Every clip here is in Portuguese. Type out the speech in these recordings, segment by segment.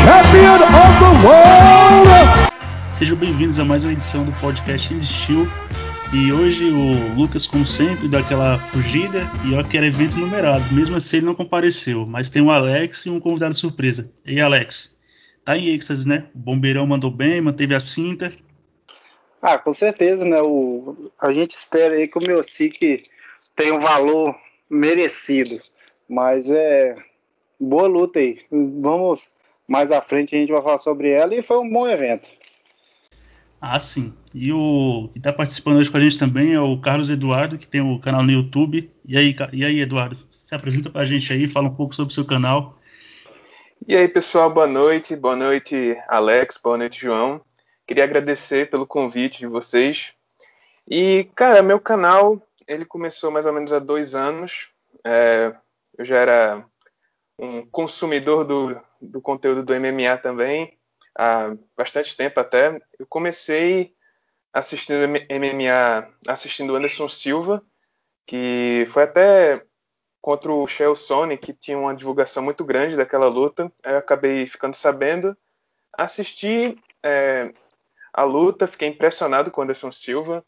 champion of the world. Sejam bem-vindos a mais uma edição do podcast Steel. E hoje o Lucas, como sempre, dá aquela fugida e ó que era evento numerado. Mesmo assim ele não compareceu, mas tem o Alex e um convidado surpresa. E Alex? Tá em êxtase, né? O bombeirão mandou bem, manteve a cinta. Ah, com certeza, né? O, a gente espera aí que o meu SIC tenha um valor merecido. Mas é boa luta aí. Vamos mais à frente a gente vai falar sobre ela e foi um bom evento. Ah, sim. E o que está participando hoje com a gente também é o Carlos Eduardo, que tem o canal no YouTube. E aí, e aí Eduardo, se apresenta para a gente aí, fala um pouco sobre o seu canal. E aí, pessoal, boa noite. Boa noite, Alex. Boa noite, João. Queria agradecer pelo convite de vocês. E, cara, meu canal, ele começou mais ou menos há dois anos. É, eu já era um consumidor do, do conteúdo do MMA também há bastante tempo até. Eu comecei assistindo MMA, assistindo Anderson Silva, que foi até contra o Shell Sony, que tinha uma divulgação muito grande daquela luta. Eu acabei ficando sabendo, assisti é, a luta, fiquei impressionado com Anderson Silva.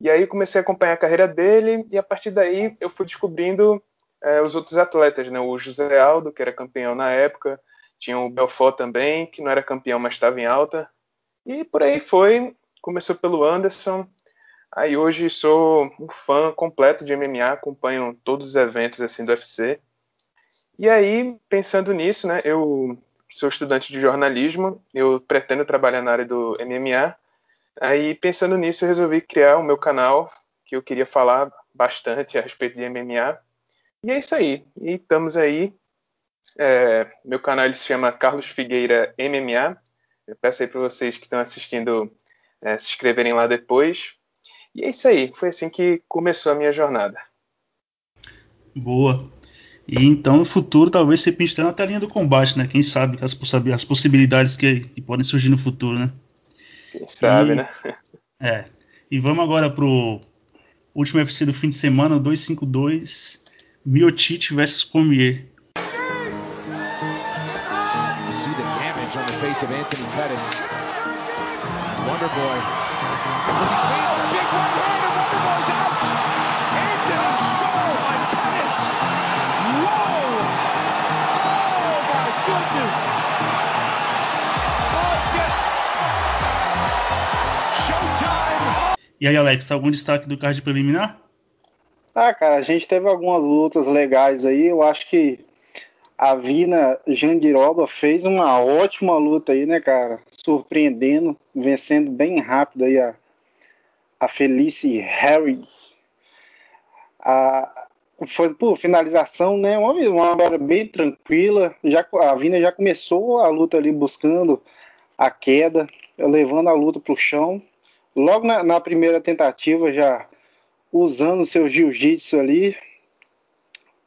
E aí comecei a acompanhar a carreira dele e a partir daí eu fui descobrindo é, os outros atletas, né? O José Aldo, que era campeão na época, tinha o Belfort também, que não era campeão, mas estava em alta. E por aí foi. Começou pelo Anderson. Aí hoje sou um fã completo de MMA, acompanho todos os eventos assim do UFC. E aí, pensando nisso, né, eu sou estudante de jornalismo, eu pretendo trabalhar na área do MMA. Aí, pensando nisso, eu resolvi criar o meu canal, que eu queria falar bastante a respeito de MMA. E é isso aí. E estamos aí é, meu canal se chama Carlos Figueira MMA. Eu peço aí para vocês que estão assistindo é, se inscreverem lá depois. E é isso aí. Foi assim que começou a minha jornada. Boa. E então no futuro talvez você pinte na telinha do combate, né? Quem sabe as, as possibilidades que, que, podem surgir no futuro, né? Quem sabe, e, né? É. E vamos agora pro último UFC do fim de semana, o 252, Miotite versus! Oh. Showtime. E aí, Alex, algum destaque do card preliminar? Ah, cara, a gente teve algumas lutas legais aí. Eu acho que a Vina Jandiroba fez uma ótima luta aí, né, cara? Surpreendendo, vencendo bem rápido aí a, a Felice Harry. A, foi por finalização, né? Uma, uma hora bem tranquila. Já, a Vina já começou a luta ali buscando a queda, levando a luta para o chão. Logo na, na, primeira tentativa, já usando seu jiu-jitsu ali,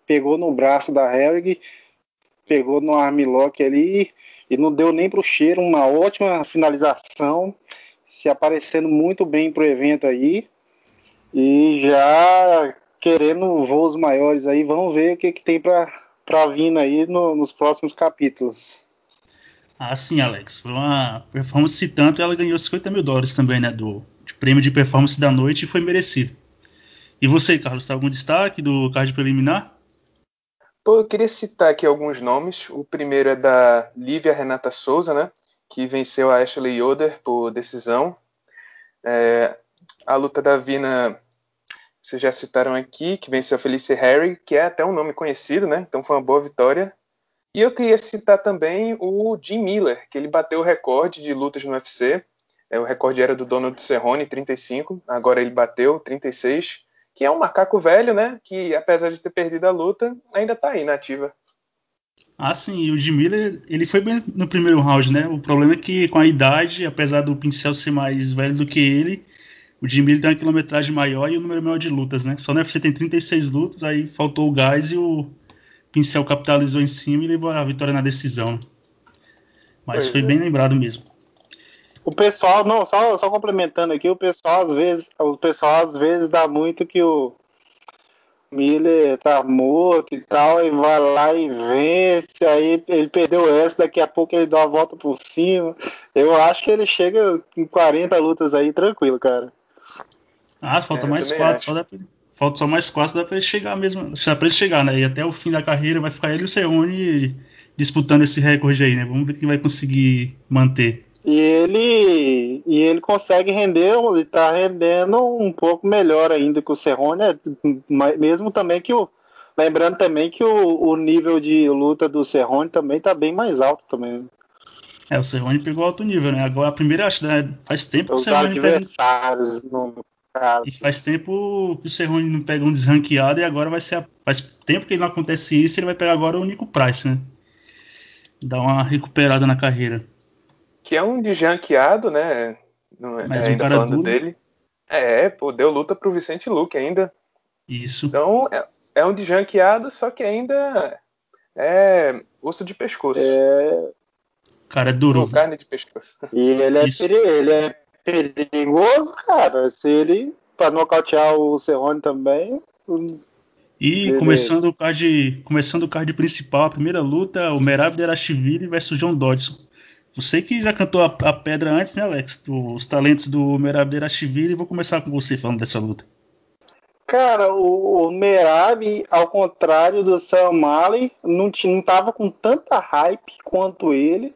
pegou no braço da Herrig pegou no armlock ali e não deu nem para o cheiro, uma ótima finalização, se aparecendo muito bem para o evento aí e já querendo voos maiores aí, vamos ver o que, que tem para vir aí no, nos próximos capítulos. Ah, sim, Alex. Foi uma performance tanto, ela ganhou 50 mil dólares também, né? Do prêmio de performance da noite e foi merecido. E você, Carlos, tem algum destaque do card preliminar? Pô, eu queria citar aqui alguns nomes. O primeiro é da Lívia Renata Souza, né? Que venceu a Ashley Yoder por decisão. É, a luta da Vina, vocês já citaram aqui, que venceu a Felicia Harry, que é até um nome conhecido, né? Então foi uma boa vitória. E eu queria citar também o Jim Miller, que ele bateu o recorde de lutas no UFC. É, o recorde era do Donald Cerrone, 35. Agora ele bateu 36 que é um macaco velho, né? Que apesar de ter perdido a luta, ainda tá aí na ativa. Ah, sim, o Jim Miller, ele foi bem no primeiro round, né? O problema é que com a idade, apesar do Pincel ser mais velho do que ele, o Jim Miller tem uma quilometragem maior e um número maior de lutas, né? Só no UFC tem 36 lutas, aí faltou o gás e o Pincel capitalizou em cima e levou a vitória na decisão. Mas pois foi é. bem lembrado mesmo. O pessoal, não, só, só complementando aqui, o pessoal às vezes, o pessoal às vezes dá muito que o Miller tá morto e tal, e vai lá e vence, aí ele perdeu essa, daqui a pouco ele dá uma volta por cima. Eu acho que ele chega em 40 lutas aí tranquilo, cara. Ah, falta é, mais quatro, só dá pra, falta só mais quatro, dá pra ele chegar mesmo, dá pra ele chegar, né? E até o fim da carreira vai ficar ele e o Cerrone disputando esse recorde aí, né? Vamos ver quem vai conseguir manter. E ele, e ele consegue render, ele tá rendendo um pouco melhor ainda que o Cerrone, né? mesmo também que o. Lembrando também que o, o nível de luta do Cerrone também tá bem mais alto também. É, o Cerrone pegou alto nível, né? Agora a primeira acho, né? Faz tempo que o Cerrone pega... no caso. E faz tempo que o Cerrone não pega um desranqueado e agora vai ser a... faz tempo que não acontece isso, ele vai pegar agora o Nico Price, né? Dar uma recuperada na carreira que é um desjanqueado, né? Não, é, Mas ainda um falando duro. dele. É, pô, deu luta pro Vicente Luque ainda. Isso. Então, é, é um desjanqueado, só que ainda é osso de pescoço. É... Cara, é duro. Não, carne de pescoço. E ele é, peri ele é perigoso, cara. Se ele, pra nocautear o Cerrone também... E começando o card, começando o card principal, a primeira luta, o Merab Derashvili versus John Dodson. Você que já cantou a, a pedra antes, né, Alex? Os talentos do Merab Derashvili. Vou começar com você falando dessa luta. Cara, o, o Merab, ao contrário do Sam Malley, não, não tava com tanta hype quanto ele.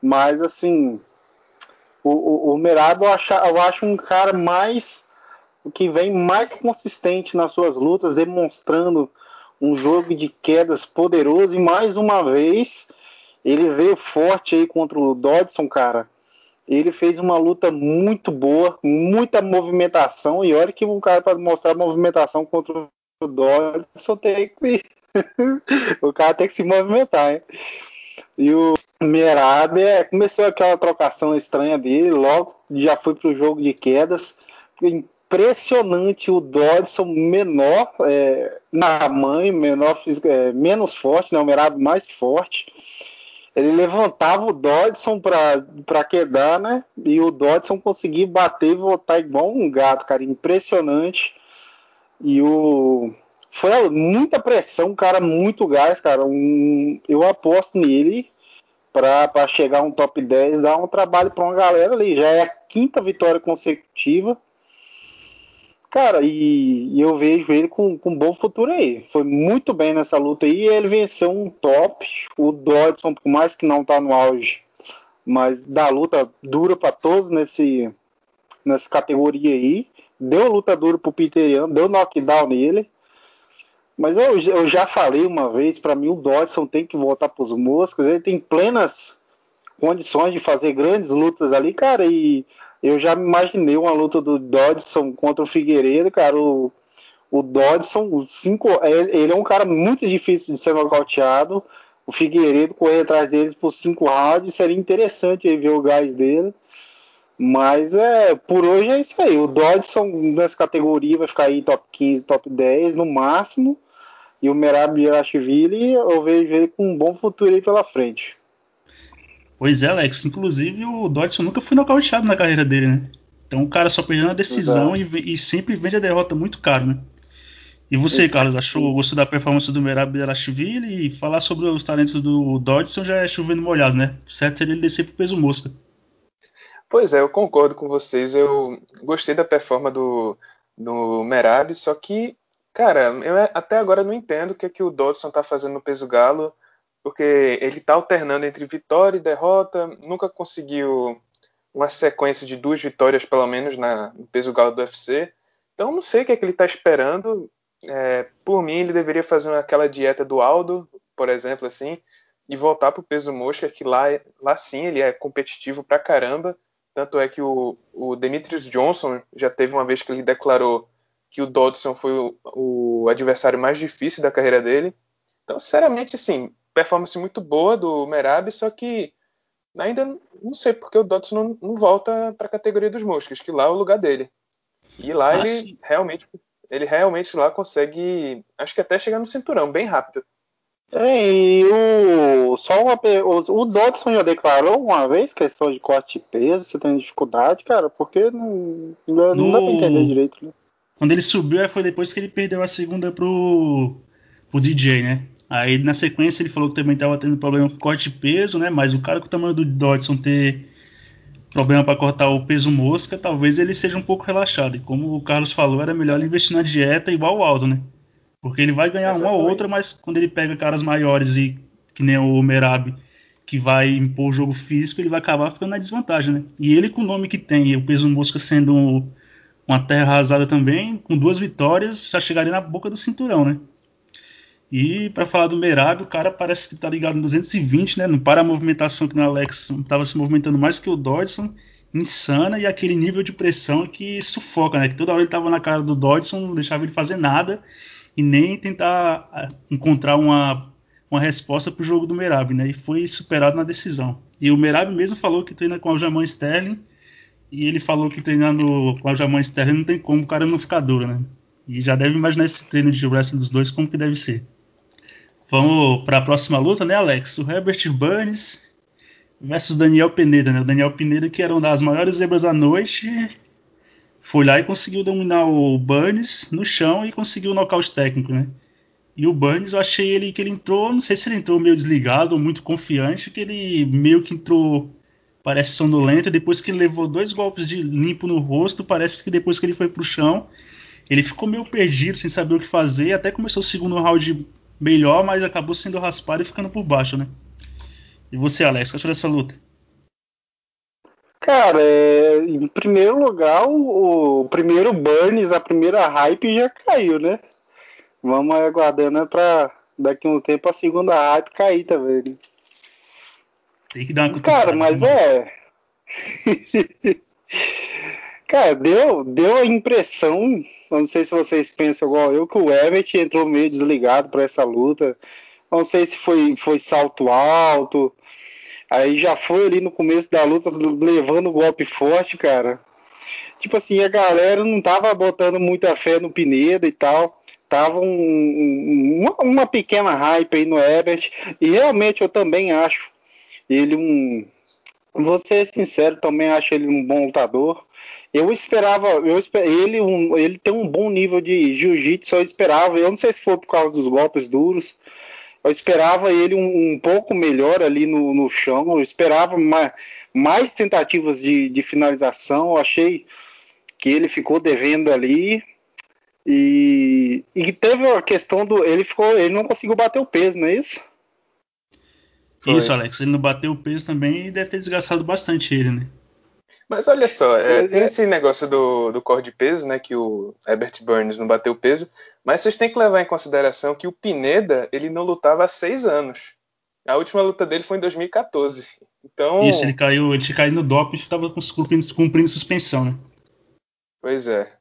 Mas, assim, o, o, o Merab eu acho, eu acho um cara mais. que vem mais consistente nas suas lutas, demonstrando um jogo de quedas poderoso. E mais uma vez ele veio forte aí contra o Dodson, cara. Ele fez uma luta muito boa, muita movimentação. E olha que o cara, para mostrar movimentação contra o Dodson, tem que. o cara tem que se movimentar, hein? E o Merab é, começou aquela trocação estranha dele, logo já foi pro jogo de quedas. Impressionante o Dodson menor é, na mãe, menor, é, menos forte, né? O Merab mais forte ele levantava o Dodson para quedar, né? E o Dodson conseguia bater e voltar igual um gato, cara, impressionante. E o foi muita pressão, cara, muito gás, cara. Um, eu aposto nele para chegar um top 10, dar um trabalho para uma galera ali. Já é a quinta vitória consecutiva. Cara, e, e, eu vejo ele com, com um bom futuro aí. Foi muito bem nessa luta aí. Ele venceu um top. O Dodson, por mais que não tá no auge, mas da luta dura para todos nesse, nessa categoria aí. Deu luta dura pro Peter Young, deu knockdown nele. Mas eu, eu já falei uma vez, para mim o Dodson tem que voltar pros moscas. Ele tem plenas condições de fazer grandes lutas ali, cara, e eu já imaginei uma luta do Dodson contra o Figueiredo, cara. O, o Dodson, o cinco, é, ele é um cara muito difícil de ser nocauteado. O Figueiredo correr atrás deles por cinco rounds seria interessante ver o gás dele. Mas é, por hoje é isso aí. O Dodson nessa categoria vai ficar aí top 15, top 10 no máximo. E o Merab Yashvili eu vejo ele com um bom futuro aí pela frente. Pois é, Alex. Inclusive, o Dodson nunca foi nocauteado na carreira dele, né? Então o cara só perdeu na decisão e, e, sempre vende a derrota muito caro, né? E você, é. Carlos, achou, gostou da performance do Merab Belashvili e falar sobre os talentos do Dodson já é chovendo molhado, né? Certo seria ele descer pro peso mosca. Pois é, eu concordo com vocês. Eu gostei da performance do, do Merab, só que, cara, eu até agora não entendo o que, é que o Dodson tá fazendo no peso galo porque ele está alternando entre vitória e derrota, nunca conseguiu uma sequência de duas vitórias, pelo menos, na, no peso galo do UFC. Então, não sei o que, é que ele está esperando. É, por mim, ele deveria fazer aquela dieta do Aldo, por exemplo, assim, e voltar para o peso mosca, que lá, lá sim ele é competitivo pra caramba. Tanto é que o, o Demetrius Johnson já teve uma vez que ele declarou que o Dodson foi o, o adversário mais difícil da carreira dele. Então, sinceramente, assim, performance muito boa do Merab, só que ainda não sei porque o Dodson não, não volta para a categoria dos moscas, que lá é o lugar dele. E lá ah, ele sim. realmente ele realmente lá consegue, acho que até chegar no cinturão bem rápido. É, e o só uma o, o Dodson já declarou uma vez questão de corte de peso, você tem dificuldade, cara, porque não, não no, dá para entender direito. Né? Quando ele subiu, foi depois que ele perdeu a segunda pro, pro DJ, né? Aí na sequência ele falou que também estava tendo problema com corte de peso, né? Mas o cara com o tamanho do Dodson ter problema para cortar o peso mosca, talvez ele seja um pouco relaxado. E como o Carlos falou, era melhor ele investir na dieta igual o Aldo, né? Porque ele vai ganhar Exatamente. uma ou outra, mas quando ele pega caras maiores e que nem o Merab, que vai impor o jogo físico, ele vai acabar ficando na desvantagem, né? E ele com o nome que tem, o peso mosca sendo uma terra arrasada também, com duas vitórias, já chegaria na boca do cinturão, né? E para falar do Merab, o cara parece que tá ligado no 220, né? Não para a movimentação que no Alex estava se movimentando mais que o Dodson, insana e aquele nível de pressão que sufoca, né? Que toda hora ele tava na cara do Dodson, não deixava ele fazer nada e nem tentar ah, encontrar uma, uma resposta para o jogo do Merab, né? E foi superado na decisão. E o Merab mesmo falou que treina com o Jaman Sterling e ele falou que treinar no, com o Jaman Sterling não tem como o cara não ficar duro, né? E já deve imaginar esse treino de wrestling dos dois como que deve ser. Vamos para a próxima luta, né, Alex? O Herbert Burns versus Daniel Pineda, né? O Daniel Pineda, que era uma das maiores zebras da noite, foi lá e conseguiu dominar o Burns no chão e conseguiu o nocaute técnico, né? E o Burns, eu achei ele que ele entrou, não sei se ele entrou meio desligado ou muito confiante, que ele meio que entrou, parece sonolento, depois que ele levou dois golpes de limpo no rosto, parece que depois que ele foi pro chão, ele ficou meio perdido, sem saber o que fazer, até começou o segundo round melhor, mas acabou sendo raspado e ficando por baixo, né? E você, Alex, o que achou dessa luta? Cara, é, em primeiro lugar, o, o, primeiro Burns, a primeira hype já caiu, né? Vamos aguardando pra daqui a um tempo a segunda hype cair também. Né? Tem que dar uma Cara, mas é. Cara, deu, deu a impressão, não sei se vocês pensam igual eu, que o Everett entrou meio desligado para essa luta. Não sei se foi, foi salto alto. Aí já foi ali no começo da luta levando golpe forte, cara. Tipo assim, a galera não tava botando muita fé no Pineda e tal. Tava um, um, uma, uma pequena hype aí no Everett. E realmente eu também acho ele um. Vou ser sincero, também acho ele um bom lutador. Eu esperava, eu esper, ele, um, ele tem um bom nível de jiu-jitsu, eu esperava, eu não sei se foi por causa dos golpes duros, eu esperava ele um, um pouco melhor ali no, no chão, eu esperava mais, mais tentativas de, de finalização, eu achei que ele ficou devendo ali, e, e teve a questão do. Ele ficou. Ele não conseguiu bater o peso, não é isso? Foi. Isso, Alex. Ele não bateu o peso também e deve ter desgastado bastante ele, né? Mas olha só, é, tem é. esse negócio do, do core de peso, né? Que o Herbert Burns não bateu peso, mas vocês têm que levar em consideração que o Pineda ele não lutava há seis anos. A última luta dele foi em 2014. Então. Isso, ele caiu, ele tinha caído no doping e estava cumprindo, cumprindo suspensão, né? Pois é.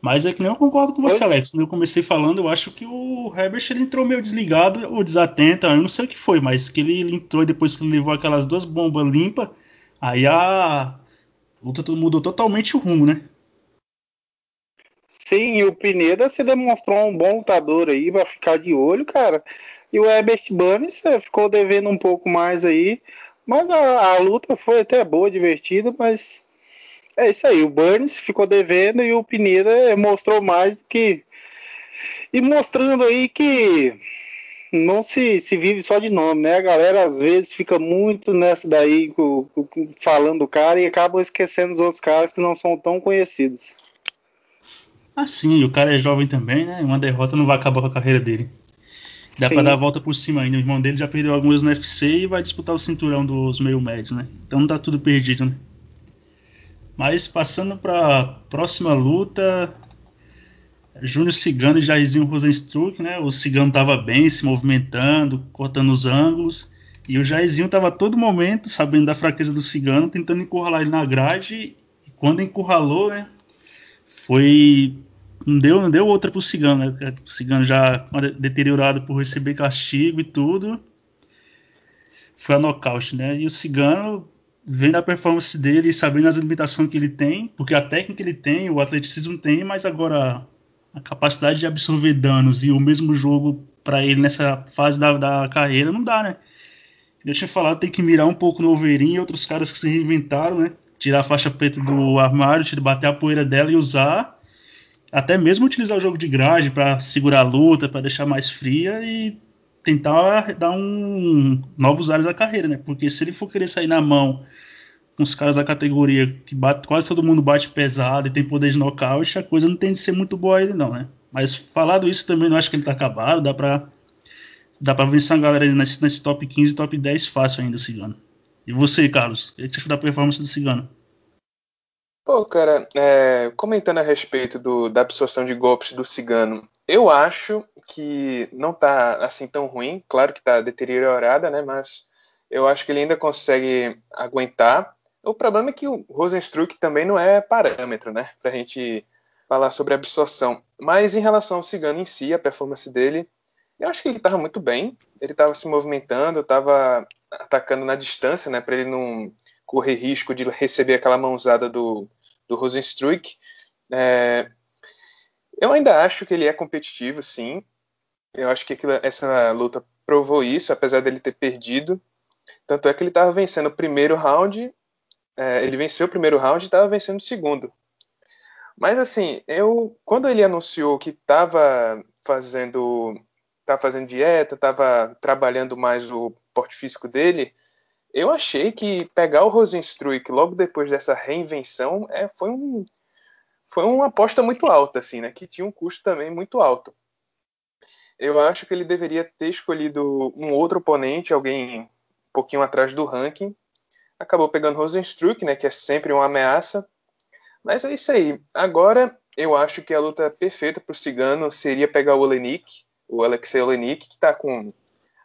Mas é que nem eu concordo com você, Alex. Quando eu comecei falando, eu acho que o Herbert ele entrou meio desligado ou desatento. Eu não sei o que foi, mas que ele entrou depois que ele levou aquelas duas bombas limpas. Aí a luta mudou totalmente o rumo, né? Sim, e o Pineda se demonstrou um bom lutador aí, vai ficar de olho, cara. E o Herbert Burns é, ficou devendo um pouco mais aí. Mas a, a luta foi até boa, divertida, mas é isso aí, o Burns ficou devendo e o Pineda mostrou mais do que. E mostrando aí que não se, se vive só de nome, né? A galera às vezes fica muito nessa daí falando do cara e acaba esquecendo os outros caras que não são tão conhecidos. Ah, sim, o cara é jovem também, né? Uma derrota não vai acabar com a carreira dele. Dá sim. pra dar a volta por cima ainda. O irmão dele já perdeu alguns no UFC e vai disputar o cinturão dos meio médios, né? Então não tá tudo perdido, né? Mas passando para a próxima luta, Júnior Cigano e Jairzinho Rosenstruck, né? O Cigano estava bem, se movimentando, cortando os ângulos. E o Jairzinho estava a todo momento, sabendo da fraqueza do Cigano, tentando encurralar ele na grade. E quando encurralou, né? Foi. Não deu, não deu outra pro Cigano, né? O Cigano já deteriorado por receber castigo e tudo. Foi a nocaute, né? E o Cigano vendo a performance dele e sabendo as limitações que ele tem, porque a técnica ele tem, o atleticismo tem, mas agora a capacidade de absorver danos e o mesmo jogo para ele nessa fase da, da carreira não dá, né? Deixa eu falar, tem que mirar um pouco no Overin e outros caras que se reinventaram, né? tirar a faixa preta do armário, bater a poeira dela e usar. Até mesmo utilizar o jogo de grade para segurar a luta, para deixar mais fria e tentar dar um novos áreas à carreira, né? Porque se ele for querer sair na mão com os caras da categoria que bate, quase todo mundo bate pesado e tem poder de nocaute, a coisa não tem de ser muito boa ele não, né? Mas falado isso também não acho que ele tá acabado, dá pra dá pra vencer uma galera nesse, nesse top 15 top 10 fácil ainda o Cigano. E você, Carlos, o que você achou da performance do Cigano? Pô, cara, é, comentando a respeito do, da absorção de golpes do Cigano, eu acho que não tá assim tão ruim, claro que tá deteriorada, né, mas eu acho que ele ainda consegue aguentar. O problema é que o Rosenstruck também não é parâmetro, né, pra gente falar sobre absorção. Mas em relação ao Cigano em si, a performance dele, eu acho que ele estava muito bem, ele estava se movimentando, estava atacando na distância, né, para ele não correr risco de receber aquela mãozada do, do Rosenstruck. É, eu ainda acho que ele é competitivo, sim. Eu acho que aquilo, essa luta provou isso, apesar dele ter perdido. Tanto é que ele estava vencendo o primeiro round, é, ele venceu o primeiro round e estava vencendo o segundo. Mas assim, eu quando ele anunciou que estava fazendo, tava fazendo dieta, estava trabalhando mais o porte físico dele, eu achei que pegar o Rosenstruik logo depois dessa reinvenção é, foi, um, foi uma aposta muito alta, assim, né? Que tinha um custo também muito alto. Eu acho que ele deveria ter escolhido um outro oponente, alguém um pouquinho atrás do ranking. Acabou pegando Rosenstruik, né? Que é sempre uma ameaça. Mas é isso aí. Agora eu acho que a luta perfeita para o Cigano seria pegar o Olenik, o Alexei Olenik, que está com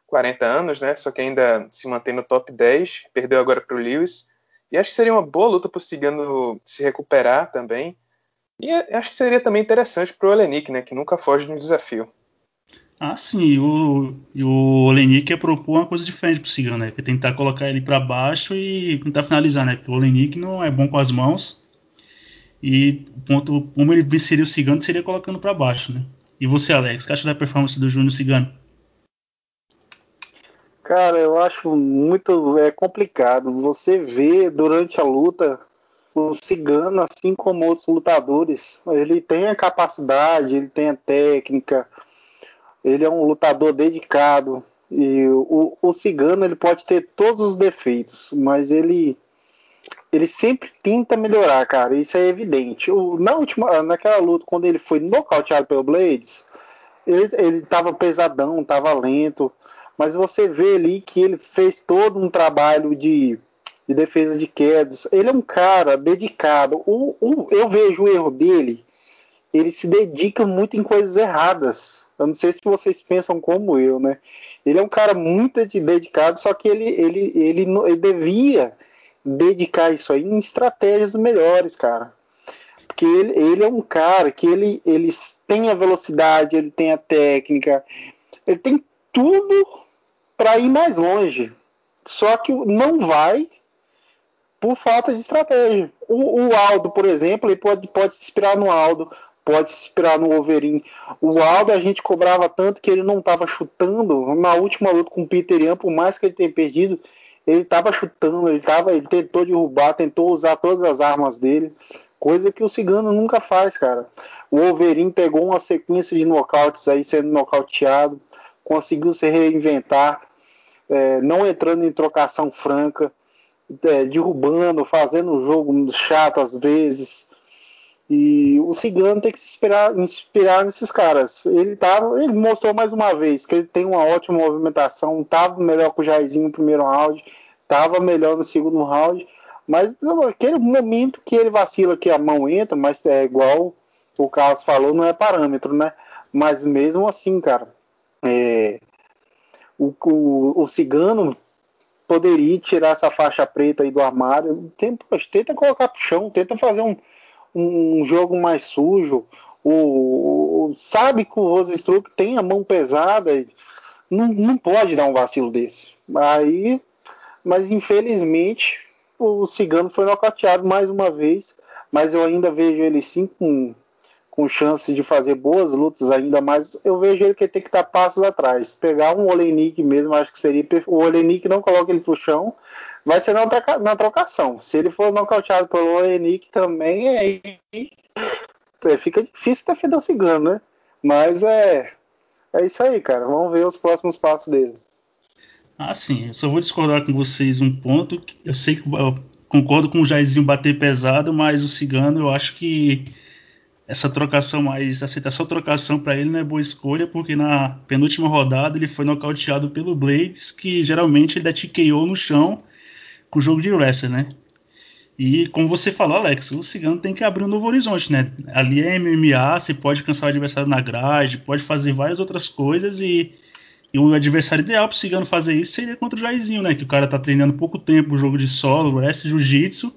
40 anos, né? Só que ainda se mantém no top 10, perdeu agora para o Lewis. E acho que seria uma boa luta para o Cigano se recuperar também. E acho que seria também interessante para o Olenik, né? Que nunca foge de um desafio. Ah, sim. E o, e o ia propor uma coisa diferente para o Cigano, né? Que é tentar colocar ele para baixo e tentar finalizar, né? Porque o Olenik não é bom com as mãos. E o ponto, como ele venceria o Cigano seria colocando para baixo, né? E você, Alex, o que acha da performance do Júnior Cigano? Cara, eu acho muito é complicado. Você vê durante a luta o Cigano, assim como outros lutadores, ele tem a capacidade, ele tem a técnica, ele é um lutador dedicado. E o, o Cigano ele pode ter todos os defeitos, mas ele ele sempre tenta melhorar, cara. Isso é evidente. O, na última, naquela luta, quando ele foi nocauteado pelo Blades, ele, ele pesadão, tava lento mas você vê ali que ele fez todo um trabalho de, de defesa de quedas. Ele é um cara dedicado. O, o, eu vejo o erro dele, ele se dedica muito em coisas erradas. Eu não sei se vocês pensam como eu, né? Ele é um cara muito dedicado, só que ele, ele, ele, ele devia dedicar isso aí em estratégias melhores, cara. Porque ele, ele é um cara que ele, ele tem a velocidade, ele tem a técnica, ele tem tudo para ir mais longe. Só que não vai por falta de estratégia. O, o, Aldo, por exemplo, ele pode, pode se inspirar no Aldo, pode se inspirar no Overin. O Aldo a gente cobrava tanto que ele não estava chutando. Na última luta com o Peter Ian, por mais que ele tenha perdido, ele estava chutando, ele, tava, ele tentou derrubar, tentou usar todas as armas dele. Coisa que o Cigano nunca faz, cara. O Overin pegou uma sequência de nocautes aí, sendo nocauteado conseguiu se reinventar, é, não entrando em trocação franca, é, derrubando, fazendo um jogo chato às vezes. E o Cigano tem que se inspirar, inspirar nesses caras. Ele tava, ele mostrou mais uma vez que ele tem uma ótima movimentação, estava melhor com o Jairzinho no primeiro round, estava melhor no segundo round, mas aquele momento que ele vacila que a mão entra, mas é igual o Carlos falou, não é parâmetro, né? Mas mesmo assim, cara, é, o, o, o, cigano poderia tirar essa faixa preta aí do armário. Tenta, tenta colocar pro chão, tenta fazer um, um jogo mais sujo. O, o sabe que o Rosenstruck tem a mão pesada e não, não pode dar um vacilo desse. Aí, mas infelizmente o Cigano foi nocauteado mais uma vez, mas eu ainda vejo ele sim com com chance de fazer boas lutas ainda mais, eu vejo ele que tem que dar passos atrás. Pegar um Olenik mesmo, acho que seria. O Olenik não coloca ele pro chão, vai ser na, troca, na trocação. Se ele for nocauteado pelo Enik também, aí é, fica difícil defender o Cigano, né? Mas é, é isso aí, cara. Vamos ver os próximos passos dele. Ah, sim. Eu só vou discordar com vocês um ponto. Eu sei que eu concordo com o Jairzinho bater pesado, mas o Cigano eu acho que essa trocação mais aceitar só trocação para ele não é boa escolha, porque na penúltima rodada ele foi nocauteado pelo Blades, que geralmente ele dá TKO no chão com o jogo de wrestling, né? E como você falou, Alex, o Cigano tem que abrir um novo horizonte, né? Ali é MMA, você pode cansar o adversário na grade, pode fazer várias outras coisas e, e o adversário ideal para o Cigano fazer isso seria contra o Jairzinho, né? Que o cara tá treinando pouco tempo o jogo de solo, wrestling, jiu-jitsu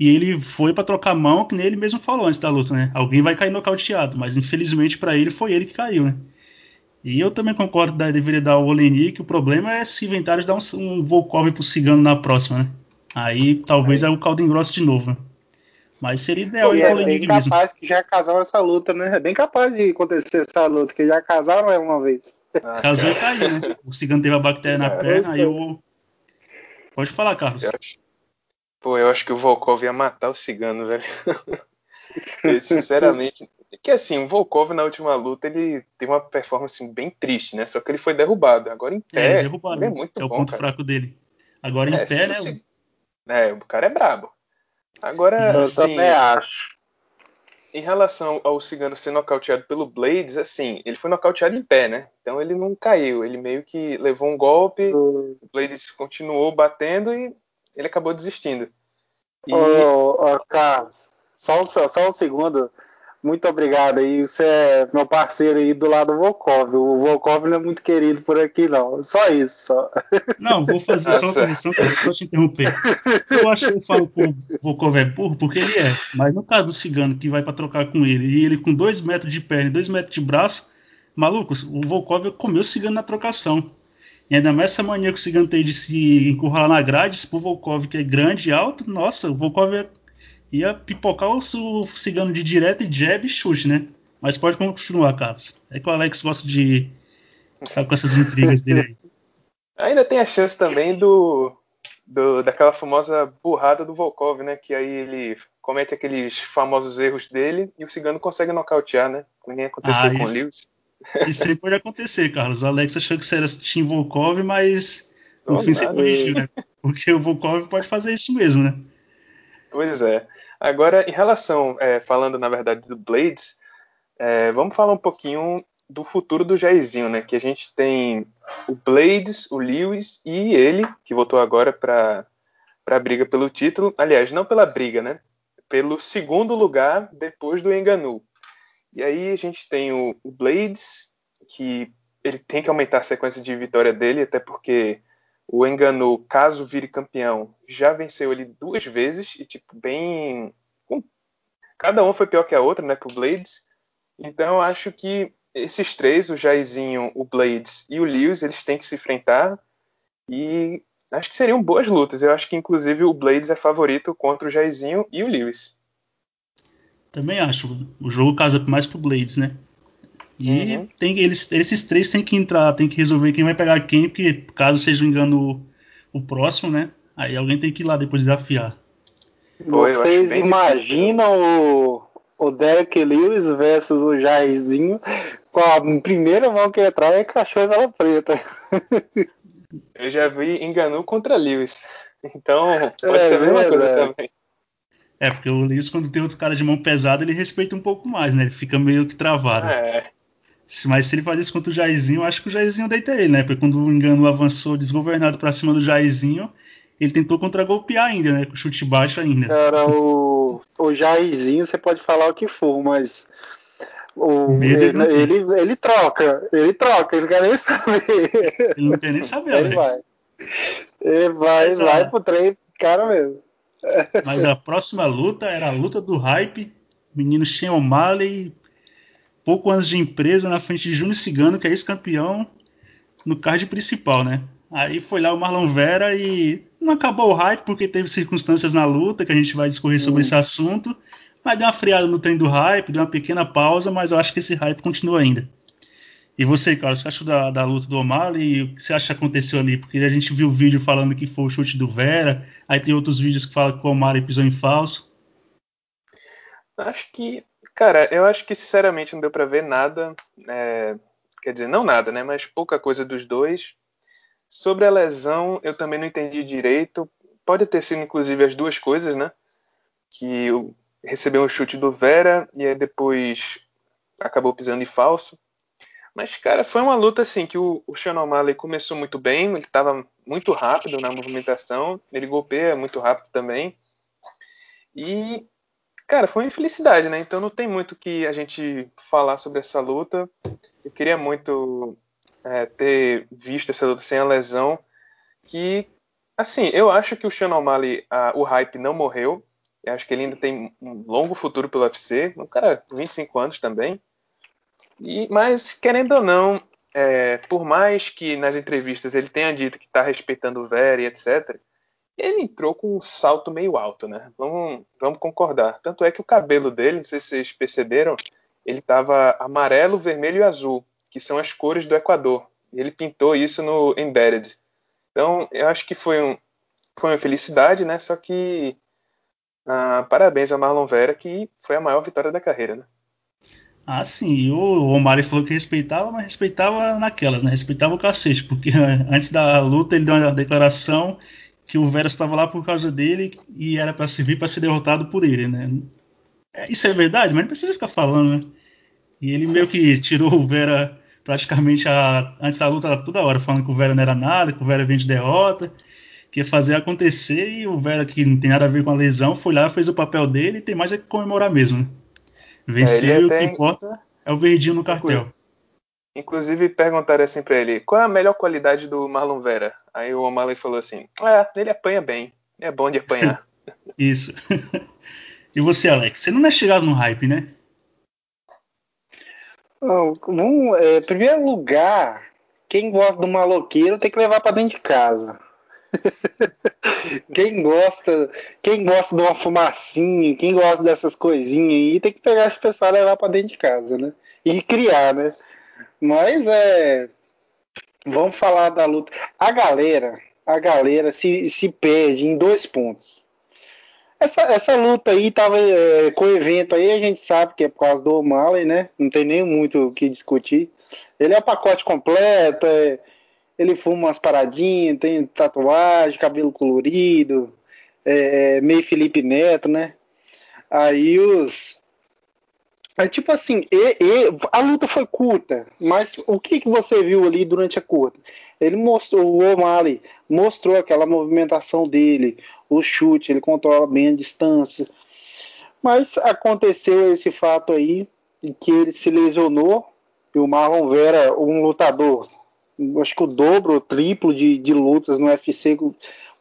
e ele foi para trocar mão, que nem ele mesmo falou antes da luta, né? Alguém vai cair nocauteado, mas infelizmente para ele foi ele que caiu, né? E eu também concordo que deveria dar o Olenik. O problema é se inventário dar um, um Volkov pro Cigano na próxima, né? Aí talvez é, é o caldo engrosso de novo. Né? Mas seria ideal ele é bem capaz que já casaram essa luta, né? É bem capaz de acontecer essa luta, que já casaram uma vez. Ah, Casou e caiu, né? O Cigano teve a bactéria na é, perna, aí o. Pode falar, Carlos. Eu acho, Pô, eu acho que o Volkov ia matar o Cigano, velho. sinceramente. Que assim, o Volkov na última luta ele tem uma performance bem triste, né? Só que ele foi derrubado. Agora em pé, é, derrubado, ele é muito é bom. É o ponto cara. fraco dele. Agora em é, pé, né? Se... É, o cara é brabo. Agora, eu assim, também acho. Em relação ao Cigano ser nocauteado pelo Blades, assim, ele foi nocauteado em pé, né? Então ele não caiu, ele meio que levou um golpe, o Blades continuou batendo e ele acabou desistindo. E... Ô, ô, Carlos, só, só, só um segundo. Muito obrigado aí. Você é meu parceiro aí do lado do Volkov. O Volkov não é muito querido por aqui, não. Só isso. Só. Não, vou fazer só uma correção, só te interromper. Eu acho que eu falo que o Volkov é burro porque ele é. Mas no caso do cigano que vai para trocar com ele, e ele com dois metros de perna e dois metros de braço, maluco, o Volkov comeu o cigano na trocação. E ainda mais essa mania que o Cigano tem de se encurralar na grade, se pro Volkov que é grande e alto, nossa, o Volkov ia, ia pipocar o, o Cigano de direto e jab e chute, né? Mas pode continuar, Carlos. É que o Alex gosta de ficar com essas intrigas dele aí. Ainda tem a chance também do, do, daquela famosa burrada do Volkov, né? Que aí ele comete aqueles famosos erros dele e o Cigano consegue nocautear, né? Como nem aconteceu ah, com o Lewis. Isso aí pode acontecer, Carlos. O Alex achou que você era Tim Volkov, mas no fim você corrigiu, né? Porque o Volkov pode fazer isso mesmo, né? Pois é. Agora, em relação, é, falando na verdade do Blades, é, vamos falar um pouquinho do futuro do Jairzinho, né? Que a gente tem o Blades, o Lewis e ele, que voltou agora para a briga pelo título. Aliás, não pela briga, né? Pelo segundo lugar depois do Enganu. E aí a gente tem o, o Blades, que ele tem que aumentar a sequência de vitória dele, até porque o Engano, caso vire campeão, já venceu ele duas vezes e tipo bem, cada um foi pior que a outra, né, pro Blades. Então eu acho que esses três, o Jairzinho, o Blades e o Lewis, eles têm que se enfrentar e acho que seriam boas lutas. Eu acho que inclusive o Blades é favorito contra o Jairzinho e o Lewis. Também acho. O jogo casa mais pro Blades, né? E uhum. tem, eles, esses três tem que entrar, tem que resolver quem vai pegar quem, porque caso seja um engano o, o próximo, né? Aí alguém tem que ir lá depois desafiar. Vocês imaginam o, o Derek Lewis versus o Jairzinho com a primeira mão que entrar é cachorro vela preta. Eu já vi enganu contra Lewis. Então pode é, ser a mesma coisa também. É, porque o Lewis, quando tem outro cara de mão pesada, ele respeita um pouco mais, né? Ele fica meio que travado. É. Mas se ele faz isso contra o Jairzinho, eu acho que o Jairzinho deita ele, né? Porque quando o engano avançou desgovernado para cima do Jairzinho, ele tentou contra-golpear ainda, né? Com chute baixo ainda. Cara, o, o Jairzinho, você pode falar o que for, mas. O, ele, ele, ele, ele, troca, ele troca, ele quer nem saber. Ele não quer nem saber, Ele vai. Ele vai, vai pro trem, cara mesmo. Mas a próxima luta era a luta do hype. Menino Shane O'Malley, pouco antes de empresa, na frente de Júnior Cigano, que é ex-campeão, no card principal, né? Aí foi lá o Marlon Vera e não acabou o hype porque teve circunstâncias na luta que a gente vai discorrer sobre hum. esse assunto. Mas deu uma friada no trem do hype, deu uma pequena pausa, mas eu acho que esse hype continua ainda. E você, cara, você acha da, da luta do O'Malley o que você acha que aconteceu ali? Porque a gente viu o vídeo falando que foi o chute do Vera, aí tem outros vídeos que falam que o O'Malley pisou em falso. Acho que, cara, eu acho que sinceramente não deu para ver nada, é, quer dizer, não nada, né, mas pouca coisa dos dois. Sobre a lesão, eu também não entendi direito. Pode ter sido inclusive as duas coisas, né? Que recebeu um chute do Vera e aí depois acabou pisando em falso. Mas, cara, foi uma luta assim que o, o Sean O'Malley começou muito bem, ele estava muito rápido na movimentação, ele golpeia muito rápido também. E, cara, foi uma infelicidade, né? Então não tem muito que a gente falar sobre essa luta. Eu queria muito é, ter visto essa luta sem a lesão. Que, assim, eu acho que o Sean O'Malley, a, o hype não morreu. Eu acho que ele ainda tem um longo futuro pelo UFC. Um cara, 25 anos também. E, mas, querendo ou não, é, por mais que nas entrevistas ele tenha dito que está respeitando o Vera e etc., ele entrou com um salto meio alto, né? Vamos, vamos concordar. Tanto é que o cabelo dele, não sei se vocês perceberam, ele estava amarelo, vermelho e azul, que são as cores do Equador. Ele pintou isso no Embedded. Então, eu acho que foi, um, foi uma felicidade, né? Só que ah, parabéns a Marlon Vera, que foi a maior vitória da carreira, né? Ah, sim. O Omari falou que respeitava, mas respeitava naquelas, né? Respeitava o cacete, porque antes da luta ele deu uma declaração que o Vera estava lá por causa dele e era para servir para ser derrotado por ele, né? É, isso é verdade, mas não precisa ficar falando, né? E ele meio que tirou o Vera praticamente a, antes da luta toda hora, falando que o Vera não era nada, que o Vera vinha de derrota, que ia fazer acontecer e o Vera, que não tem nada a ver com a lesão, foi lá, fez o papel dele e tem mais é que comemorar mesmo, né? Venceu é, e o que importa é o verdinho no cartel. Inclusive perguntaram assim pra ele, qual é a melhor qualidade do Marlon Vera? Aí o O'Malley falou assim, é, ele apanha bem, é bom de apanhar. Isso. e você, Alex, você não é chegado no hype, né? É, primeiro lugar, quem gosta do maloqueiro tem que levar para dentro de casa. quem gosta, quem gosta de uma fumacinha, quem gosta dessas coisinhas aí, tem que pegar esse pessoal e levar para dentro de casa, né? E criar, né? Mas é. Vamos falar da luta. A galera, a galera se, se perde em dois pontos. Essa, essa luta aí tava é, com o evento aí, a gente sabe que é por causa do O'Malley, né? Não tem nem muito o que discutir. Ele é o pacote completo, é, ele fuma umas paradinhas, tem tatuagem, cabelo colorido, é, meio Felipe Neto, né? Aí os. É tipo assim, e, e, a luta foi curta, mas o que, que você viu ali durante a curta? Ele mostrou, o O'Malley mostrou aquela movimentação dele, o chute, ele controla bem a distância. Mas aconteceu esse fato aí, que ele se lesionou, e o Marlon Vera, um lutador acho que o dobro, o triplo de, de lutas no UFC,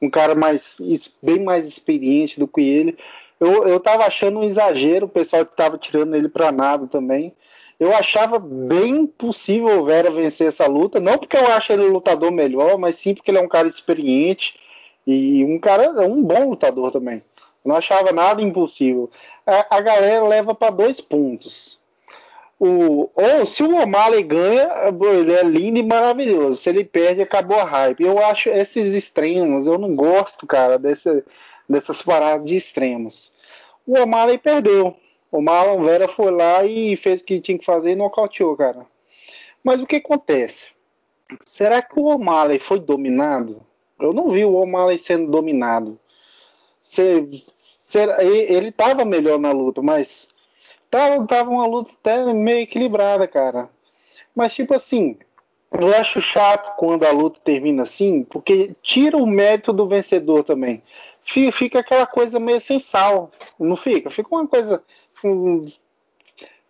um cara mais bem mais experiente do que ele. Eu, eu tava achando um exagero o pessoal que tava tirando ele para nada também. Eu achava bem possível o Vera vencer essa luta, não porque eu acho ele lutador melhor, mas sim porque ele é um cara experiente e um cara, um bom lutador também. Eu não achava nada impossível. A, a galera leva para dois pontos o, ou se o O'Malley ganha, ele é lindo e maravilhoso. Se ele perde, acabou a hype. Eu acho esses extremos, eu não gosto, cara, desse, dessas paradas de extremos. O O'Malley perdeu. O Marlon Vera foi lá e fez o que tinha que fazer e nocauteou, cara. Mas o que acontece? Será que o O'Malley foi dominado? Eu não vi o O'Malley sendo dominado. Se, ele estava melhor na luta, mas Tava, tava uma luta até meio equilibrada, cara. Mas, tipo assim, eu acho chato quando a luta termina assim, porque tira o mérito do vencedor também. Fica aquela coisa meio sem sal, não fica? Fica uma coisa.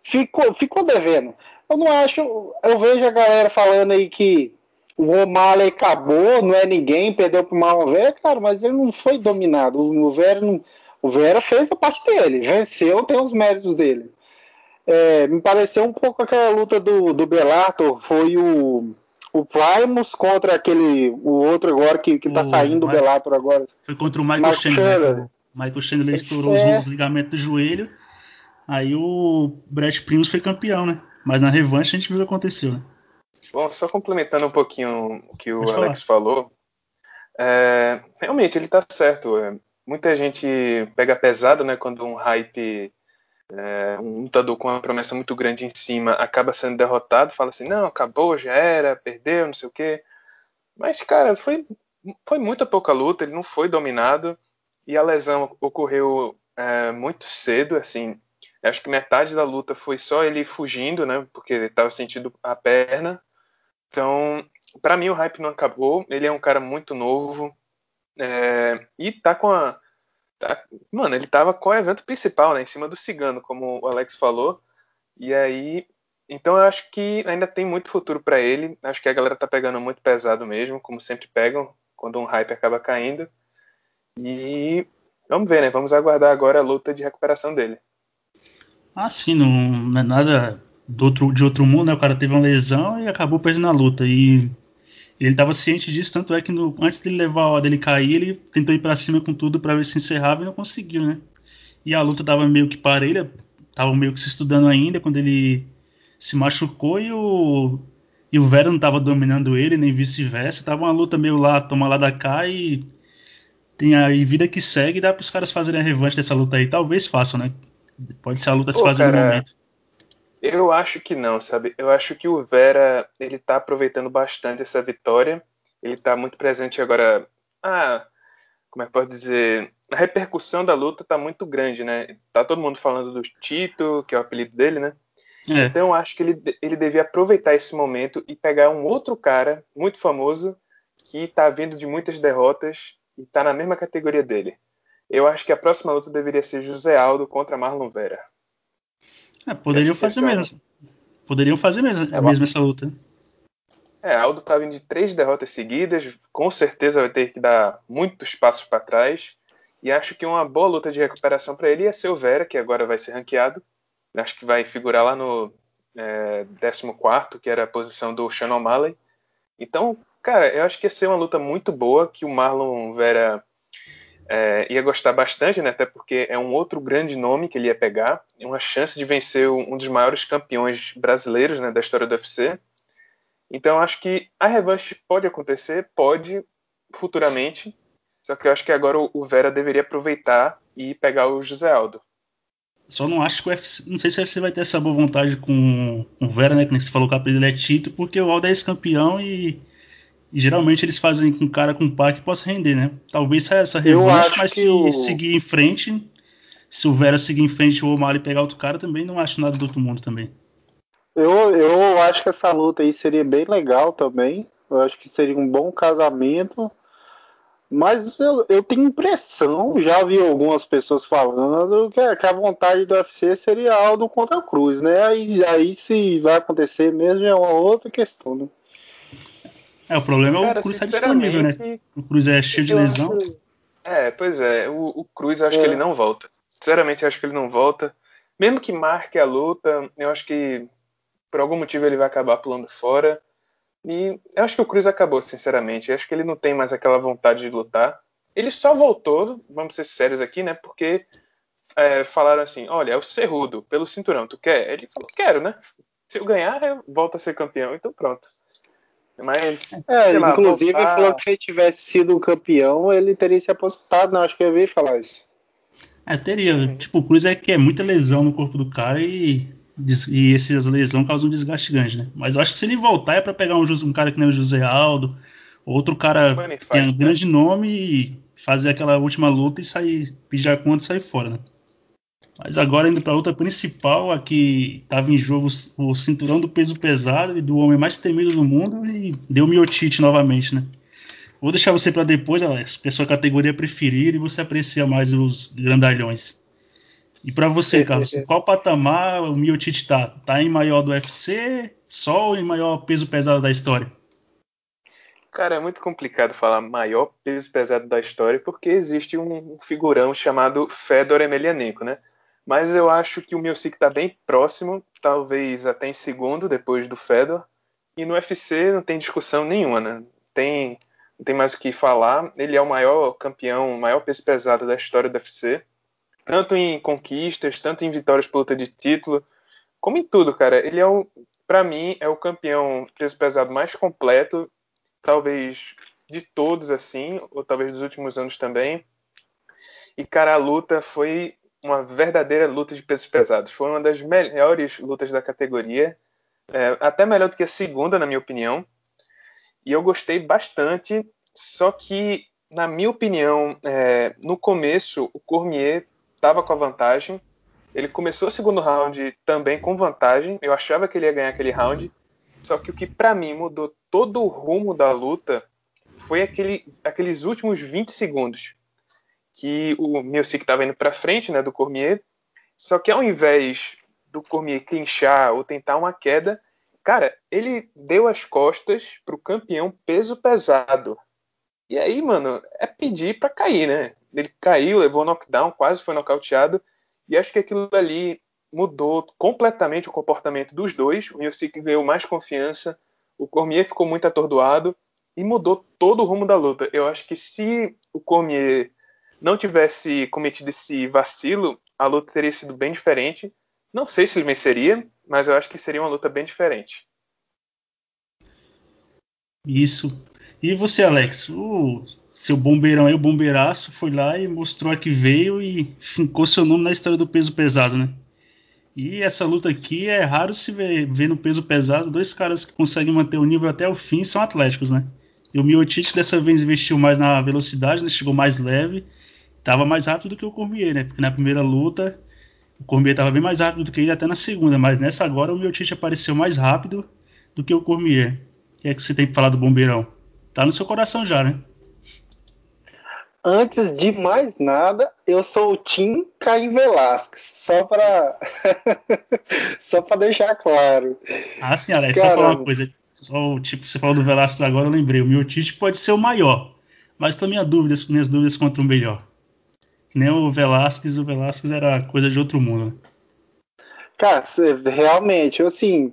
Ficou, ficou devendo. Eu não acho. Eu vejo a galera falando aí que o O'Malley acabou, não é ninguém, perdeu pro Marlon cara, mas ele não foi dominado. O Vera não o Vera fez a parte dele, venceu, tem os méritos dele. É, me pareceu um pouco aquela luta do, do Bellator, foi o, o Primus contra aquele, o outro agora que, que tá o, saindo do Bellator agora. Foi contra o Michael, Michael Chandler. Né? O Michael Chandler estourou é. os, os ligamentos do joelho, aí o Brett Primus foi campeão, né? Mas na revanche a gente viu o que aconteceu, né? Bom, só complementando um pouquinho o que o Pode Alex falar. falou, é, realmente ele está certo. É, muita gente pega pesado, né, quando um hype, é, um lutador com uma promessa muito grande em cima acaba sendo derrotado, fala assim, não, acabou, já era, perdeu, não sei o quê. Mas, cara, foi, foi muita pouca luta, ele não foi dominado e a lesão ocorreu é, muito cedo, assim. Acho que metade da luta foi só ele fugindo, né? Porque ele estava sentindo a perna. Então, para mim o hype não acabou. Ele é um cara muito novo é, e tá com a tá, mano, ele tava com o evento principal, né? Em cima do Cigano, como o Alex falou. E aí, então eu acho que ainda tem muito futuro para ele. Acho que a galera tá pegando muito pesado mesmo, como sempre pegam quando um hype acaba caindo. E vamos ver, né? Vamos aguardar agora a luta de recuperação dele. Ah, sim, não, não é nada outro, de outro mundo, né? O cara teve uma lesão e acabou perdendo a luta. E ele estava ciente disso, tanto é que no, antes dele levar a dele cair, ele tentou ir para cima com tudo para ver se encerrava e não conseguiu, né? E a luta tava meio que parelha, tava meio que se estudando ainda quando ele se machucou e o e o Vera não tava dominando ele, nem vice-versa. Tava uma luta meio lá, toma lá da cá e tem aí vida que segue, dá para os caras fazerem a revanche dessa luta aí. Talvez façam, né? Pode ser a luta Pô, se fazer no momento. Eu acho que não, sabe? Eu acho que o Vera, ele tá aproveitando bastante essa vitória. Ele tá muito presente agora. Ah, como é que pode dizer? A repercussão da luta tá muito grande, né? Tá todo mundo falando do Tito, que é o apelido dele, né? É. Então eu acho que ele, ele devia aproveitar esse momento e pegar um outro cara muito famoso que tá vindo de muitas derrotas e tá na mesma categoria dele. Eu acho que a próxima luta deveria ser José Aldo contra Marlon Vera. É, poderiam fazer mesmo. Poderiam fazer mesmo, é, mesmo essa luta. É, Aldo tá vindo de três derrotas seguidas, com certeza vai ter que dar muitos passos para trás. E acho que uma boa luta de recuperação para ele ia ser o Vera, que agora vai ser ranqueado. Acho que vai figurar lá no é, 14, que era a posição do Shannon O'Malley. Então, Cara, eu acho que ia ser uma luta muito boa, que o Marlon Vera é, ia gostar bastante, né? Até porque é um outro grande nome que ele ia pegar, uma chance de vencer um dos maiores campeões brasileiros né, da história do UFC. Então acho que a revanche pode acontecer, pode futuramente, só que eu acho que agora o Vera deveria aproveitar e pegar o José Aldo. Só não acho que o UFC, não sei se o UFC vai ter essa boa vontade com, o Vera, né? Que nem você falou que a ele é Tito, porque o Aldo é ex-campeão e e geralmente eles fazem com cara com par que possa render, né? Talvez essa revanche, mas se o... seguir em frente, se o Vera seguir em frente o O'Malley pegar outro cara, também não acho nada do outro mundo também. Eu, eu acho que essa luta aí seria bem legal também. Eu acho que seria um bom casamento. Mas eu, eu tenho impressão, já vi algumas pessoas falando que, que a vontade do UFC seria Aldo contra Cruz, né? Aí, aí se vai acontecer mesmo é uma outra questão, né? É, o problema é o Cruz estar disponível, né? O Cruz é cheio de lesão. Acho... É, pois é. O, o Cruz eu acho é. que ele não volta. Sinceramente, eu acho que ele não volta. Mesmo que marque a luta, eu acho que por algum motivo ele vai acabar pulando fora. E eu acho que o Cruz acabou, sinceramente. Eu acho que ele não tem mais aquela vontade de lutar. Ele só voltou, vamos ser sérios aqui, né? Porque é, falaram assim: olha, é o Cerrudo, pelo cinturão, tu quer? Ele falou: quero, né? Se eu ganhar, eu volto a ser campeão. Então pronto. Mas. É, lá, inclusive voltar... falou que se ele tivesse sido um campeão, ele teria se aposentado. Não, acho que eu vi falar isso. É, teria. Uhum. Tipo, o Cruz é que é muita lesão no corpo do cara e, e essas lesões causam um desgaste grande, né? Mas eu acho que se ele voltar é para pegar um, um, cara que nem o José Aldo, outro cara que tem um né? grande nome e fazer aquela última luta e sair, pedir a conta e sair fora, né? Mas agora indo para a luta principal, aqui estava em jogo o cinturão do peso pesado e do homem mais temido do mundo e deu miotite novamente, né? Vou deixar você para depois, Alex, que é a sua categoria preferida e você aprecia mais os grandalhões. E para você, Carlos, qual patamar o miotite tá? Tá em maior do UFC, só ou em maior peso pesado da história? Cara, é muito complicado falar maior peso pesado da história porque existe um figurão chamado Fedor Emelianenko, né? Mas eu acho que o Milsic está bem próximo, talvez até em segundo, depois do Fedor. E no UFC não tem discussão nenhuma, né? Tem, não tem mais o que falar. Ele é o maior campeão, o maior peso pesado da história do UFC. Tanto em conquistas, tanto em vitórias por luta de título, como em tudo, cara. Ele é o. para mim, é o campeão peso pesado mais completo, talvez de todos, assim, ou talvez dos últimos anos também. E, cara, a luta foi uma verdadeira luta de pesos pesados. Foi uma das melhores lutas da categoria, é, até melhor do que a segunda, na minha opinião. E eu gostei bastante, só que, na minha opinião, é, no começo, o Cormier estava com a vantagem. Ele começou o segundo round também com vantagem. Eu achava que ele ia ganhar aquele round. Só que o que para mim mudou todo o rumo da luta foi aquele, aqueles últimos 20 segundos que o Miocic estava indo para frente, né, do Cormier. Só que ao invés do Cormier clinchar ou tentar uma queda, cara, ele deu as costas pro campeão peso pesado. E aí, mano, é pedir para cair, né? Ele caiu, levou knockdown, quase foi nocauteado. E acho que aquilo ali mudou completamente o comportamento dos dois. O Miocic ganhou mais confiança, o Cormier ficou muito atordoado e mudou todo o rumo da luta. Eu acho que se o Cormier não tivesse cometido esse vacilo, a luta teria sido bem diferente. Não sei se ele venceria, mas eu acho que seria uma luta bem diferente. Isso. E você, Alex? O seu bombeirão aí, o bombeiraço, foi lá e mostrou a que veio e fincou seu nome na história do peso pesado, né? E essa luta aqui é raro se ver, ver no peso pesado. Dois caras que conseguem manter o nível até o fim são atléticos, né? E o Miotite dessa vez investiu mais na velocidade, né? chegou mais leve tava mais rápido do que o Cormier, né? Porque na primeira luta o Cormier tava bem mais rápido do que ele até na segunda, mas nessa agora o Miotite apareceu mais rápido do que o Cormier. O que é que você tem que falar do Bombeirão? Tá no seu coração já, né? Antes de mais nada, eu sou o Tim Caim Velasquez, só para só para deixar claro. Ah, sim, Alex, Caramba. só falar uma coisa. Só, tipo, você falou do Velasquez agora, eu lembrei. O Miotite pode ser o maior, mas também há dúvidas, minhas dúvidas quanto o melhor. Nem o Velasquez, o Velasquez era coisa de outro mundo. Cara, realmente, assim.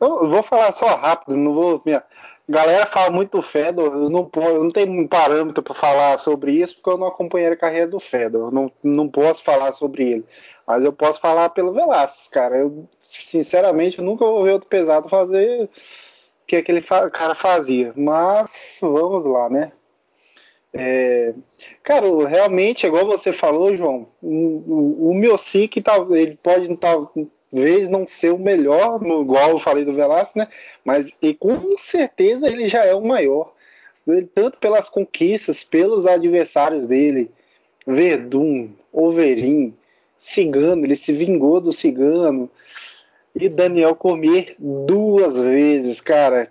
Eu vou falar só rápido, não vou. Minha, galera fala muito do Fedor, eu não, eu não tenho um parâmetro para falar sobre isso, porque eu não acompanhei a carreira do Fedor. Não, não posso falar sobre ele. Mas eu posso falar pelo Velasquez, cara. Eu, sinceramente, eu nunca vou ver outro pesado fazer o que aquele cara fazia. Mas vamos lá, né? É, cara, realmente, igual você falou, João, o, o, o Miocic ele pode talvez não ser o melhor, igual eu falei do Velasco, né? Mas e com certeza ele já é o maior. Ele, tanto pelas conquistas, pelos adversários dele, Verdun, Overin, Cigano, ele se vingou do Cigano. E Daniel Comer duas vezes, cara.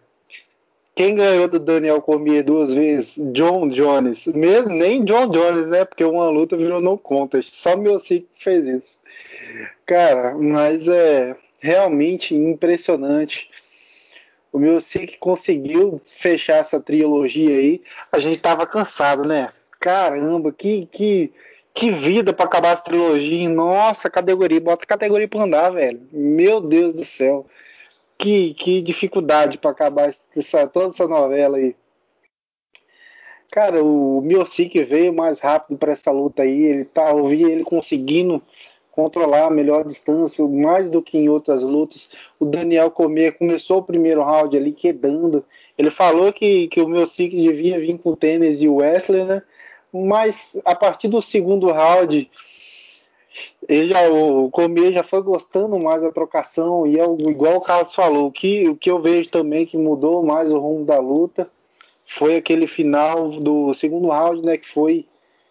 Quem ganhou do Daniel Cormier duas vezes? John Jones. Mesmo, nem John Jones, né? Porque uma luta virou no contest. Só meu que fez isso. Cara, mas é realmente impressionante. O meu conseguiu fechar essa trilogia aí. A gente tava cansado, né? Caramba, que, que, que vida para acabar essa trilogia. Nossa, categoria. Bota categoria pra andar, velho. Meu Deus do céu que, que dificuldade para acabar essa, toda essa novela aí. Cara, o Miocic veio mais rápido para essa luta aí. Ele tá, eu vi ele conseguindo controlar a melhor distância, mais do que em outras lutas. O Daniel Comer começou o primeiro round ali quedando. Ele falou que, que o Miocic devia vir com tênis de Wesley, né? Mas a partir do segundo round ele já, o Comer já foi gostando mais da trocação e é igual o Carlos falou, o que, o que eu vejo também que mudou mais o rumo da luta foi aquele final do segundo round, né, que foi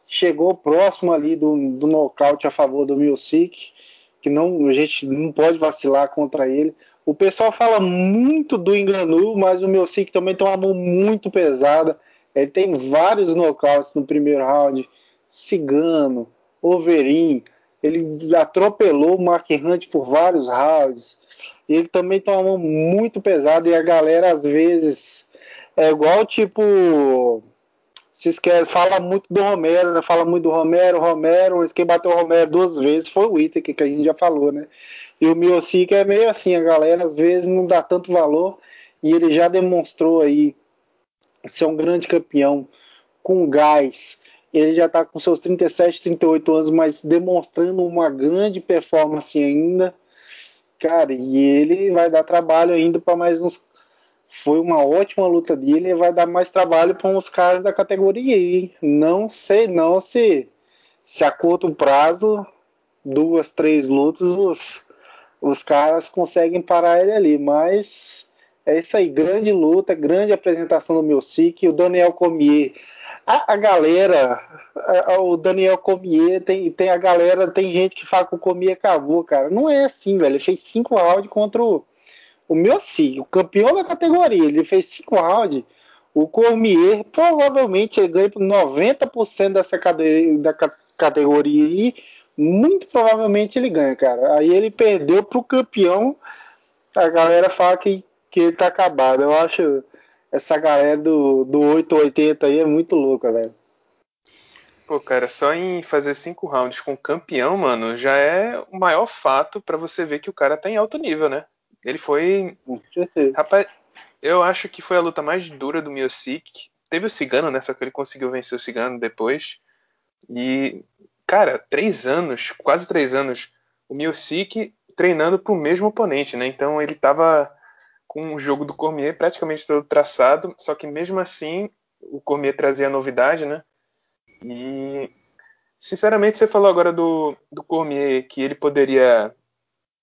chegou próximo ali do, do nocaute a favor do Milsic, que não a gente não pode vacilar contra ele. O pessoal fala muito do Enganu, mas o Milsic também tem uma mão muito pesada. Ele tem vários nocautes no primeiro round, Cigano, Overin, ele atropelou o Mark Hunt por vários rounds. Ele também tem uma mão muito pesada e a galera às vezes é igual tipo se esquece, fala muito do Romero, né? Fala muito do Romero, Romero, mas quem bateu o Romero duas vezes foi o Whittaker, que a gente já falou, né? E o Miocic é meio assim, a galera às vezes não dá tanto valor e ele já demonstrou aí ser um grande campeão com gás, ele já está com seus 37, 38 anos, mas demonstrando uma grande performance ainda. Cara, e ele vai dar trabalho ainda para mais uns. Foi uma ótima luta dele e vai dar mais trabalho para uns caras da categoria aí. Não sei não se, se a curto prazo, duas, três lutas, os, os caras conseguem parar ele ali. Mas é isso aí, grande luta, grande apresentação do meu SIC. O Daniel Comier a, a galera, a, o Daniel Comier, tem, tem a galera, tem gente que fala que o Comier acabou, cara. Não é assim, velho. Ele fez cinco rounds contra o, o meu sim, o campeão da categoria. Ele fez cinco rounds. O Cormier provavelmente ele ganha por 90% dessa cadeia, da categoria aí. Muito provavelmente ele ganha, cara. Aí ele perdeu pro campeão. A galera fala que, que ele tá acabado. Eu acho essa galera do, do 880 aí é muito louca, velho. Pô, cara, só em fazer cinco rounds com campeão, mano, já é o maior fato para você ver que o cara tá em alto nível, né? Ele foi. Com certeza. Rapaz, eu acho que foi a luta mais dura do Miocic. Teve o Cigano, né? Só que ele conseguiu vencer o Cigano depois. E, cara, três anos, quase três anos, o Miocic treinando pro mesmo oponente, né? Então ele tava com o jogo do Cormier praticamente todo traçado, só que mesmo assim o Cormier trazia novidade, né? E sinceramente você falou agora do, do Cormier que ele poderia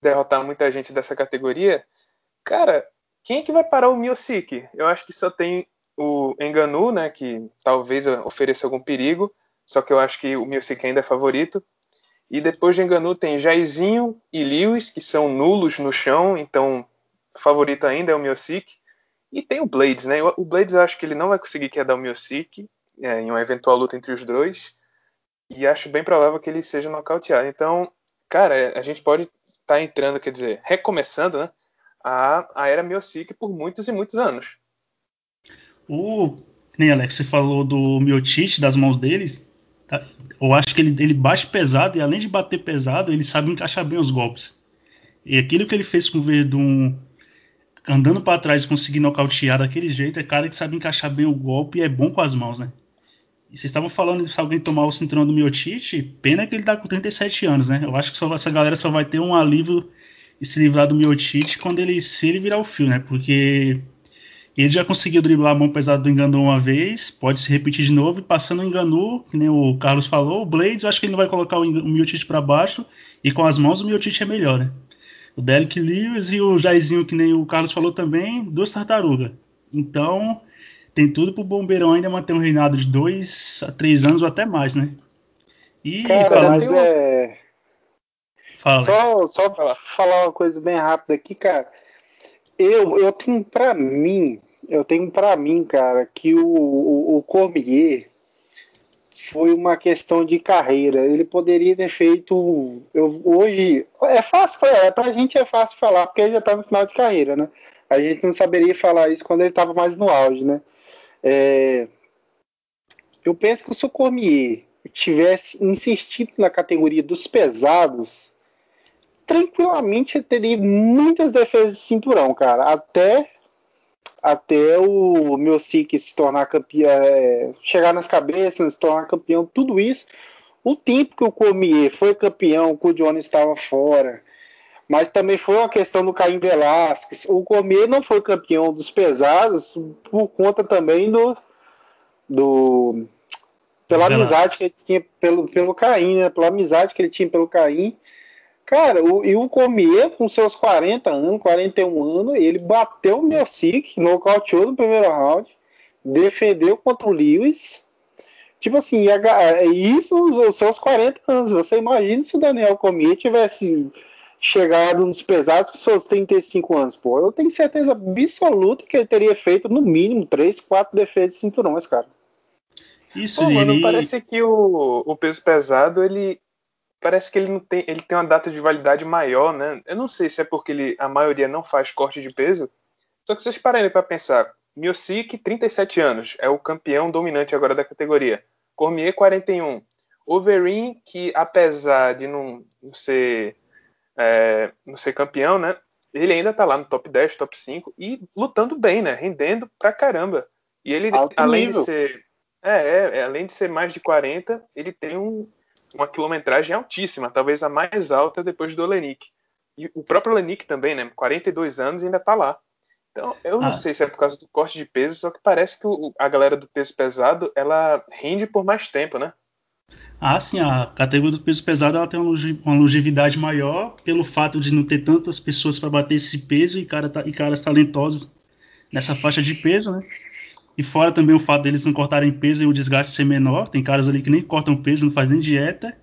derrotar muita gente dessa categoria. Cara, quem é que vai parar o Miocic? Eu acho que só tem o Enganu, né, que talvez ofereça algum perigo, só que eu acho que o Miocic ainda é favorito. E depois de Enganu tem Jairzinho e Lewis, que são nulos no chão, então favorito ainda é o Miocic. E tem o Blades, né? O Blades eu acho que ele não vai conseguir quedar o Miocic é, em uma eventual luta entre os dois. E acho bem provável que ele seja nocauteado. Então, cara, é, a gente pode estar tá entrando, quer dizer, recomeçando, né? A, a era Miocic por muitos e muitos anos. O, nem Alex, você falou do Miocic, das mãos deles. Tá? Eu acho que ele, ele bate pesado e além de bater pesado, ele sabe encaixar bem os golpes. E aquilo que ele fez com o Verdun andando para trás e conseguir nocautear daquele jeito, é cara que sabe encaixar bem o golpe e é bom com as mãos, né? E vocês estavam falando de se alguém tomar o cinturão do Miotite, pena que ele tá com 37 anos, né? Eu acho que só, essa galera só vai ter um alívio e se livrar do Miotite quando ele se ele virar o fio, né? Porque ele já conseguiu driblar a mão pesada do Enganu uma vez, pode se repetir de novo, e passando o Enganu, que nem o Carlos falou, o Blades, eu acho que ele não vai colocar o, o Miotite para baixo, e com as mãos o Miotite é melhor, né? O Derek Lewis e o Jairzinho, que nem o Carlos falou também, duas tartarugas. Então, tem tudo pro Bombeirão ainda manter um reinado de dois a três anos ou até mais, né? E Cara, mas é... Fala, só, só falar. falar uma coisa bem rápida aqui, cara. Eu, eu tenho para mim, eu tenho para mim, cara, que o, o, o Cormier foi uma questão de carreira. Ele poderia ter feito. Eu, hoje. É fácil, é, pra gente é fácil falar, porque ele já tá no final de carreira, né? A gente não saberia falar isso quando ele estava mais no auge, né? É, eu penso que o Socormier tivesse insistido na categoria dos pesados, tranquilamente teria muitas defesas de cinturão, cara. Até até o meu SIC se tornar campeão, é, chegar nas cabeças, se tornar campeão, tudo isso. O tempo que o Cormier foi campeão, que o Johnny estava fora, mas também foi uma questão do Caim Velasquez. O Cormier não foi campeão dos pesados por conta também do. do pela amizade que ele tinha pelo, pelo Caim, né? Pela amizade que ele tinha pelo Caim. Cara, o, e o Cormier, com seus 40 anos, 41 anos, ele bateu o Miocic, nocauteou no primeiro round, defendeu contra o Lewis. Tipo assim, isso os seus 40 anos. Você imagina se o Daniel Cormier tivesse chegado nos pesados com seus 35 anos, pô. Eu tenho certeza absoluta que ele teria feito no mínimo 3, 4 defesas de cinturões, cara. Isso, Pô, mano, parece que o, o peso pesado ele parece que ele não tem, ele tem uma data de validade maior, né? Eu não sei se é porque ele, a maioria não faz corte de peso. Só que vocês pararem para pensar, Miocic, 37 anos, é o campeão dominante agora da categoria. Cormier, 41. Overeem, que apesar de não, não ser é, não ser campeão, né? Ele ainda tá lá no top 10, top 5 e lutando bem, né? Rendendo pra caramba. E ele, Alto além nível. de ser. É, é, é, além de ser mais de 40, ele tem um, uma quilometragem altíssima, talvez a mais alta depois do Olenik. E o próprio Lenick também, né? 42 anos e ainda tá lá. Então, eu não ah. sei se é por causa do corte de peso, só que parece que o, a galera do peso pesado, ela rende por mais tempo, né? Ah, sim, a categoria do peso pesado ela tem uma longevidade maior pelo fato de não ter tantas pessoas para bater esse peso e, cara, e caras talentosos nessa faixa de peso, né? E fora também o fato deles não cortarem peso e o desgaste ser menor. Tem caras ali que nem cortam peso, não fazem dieta.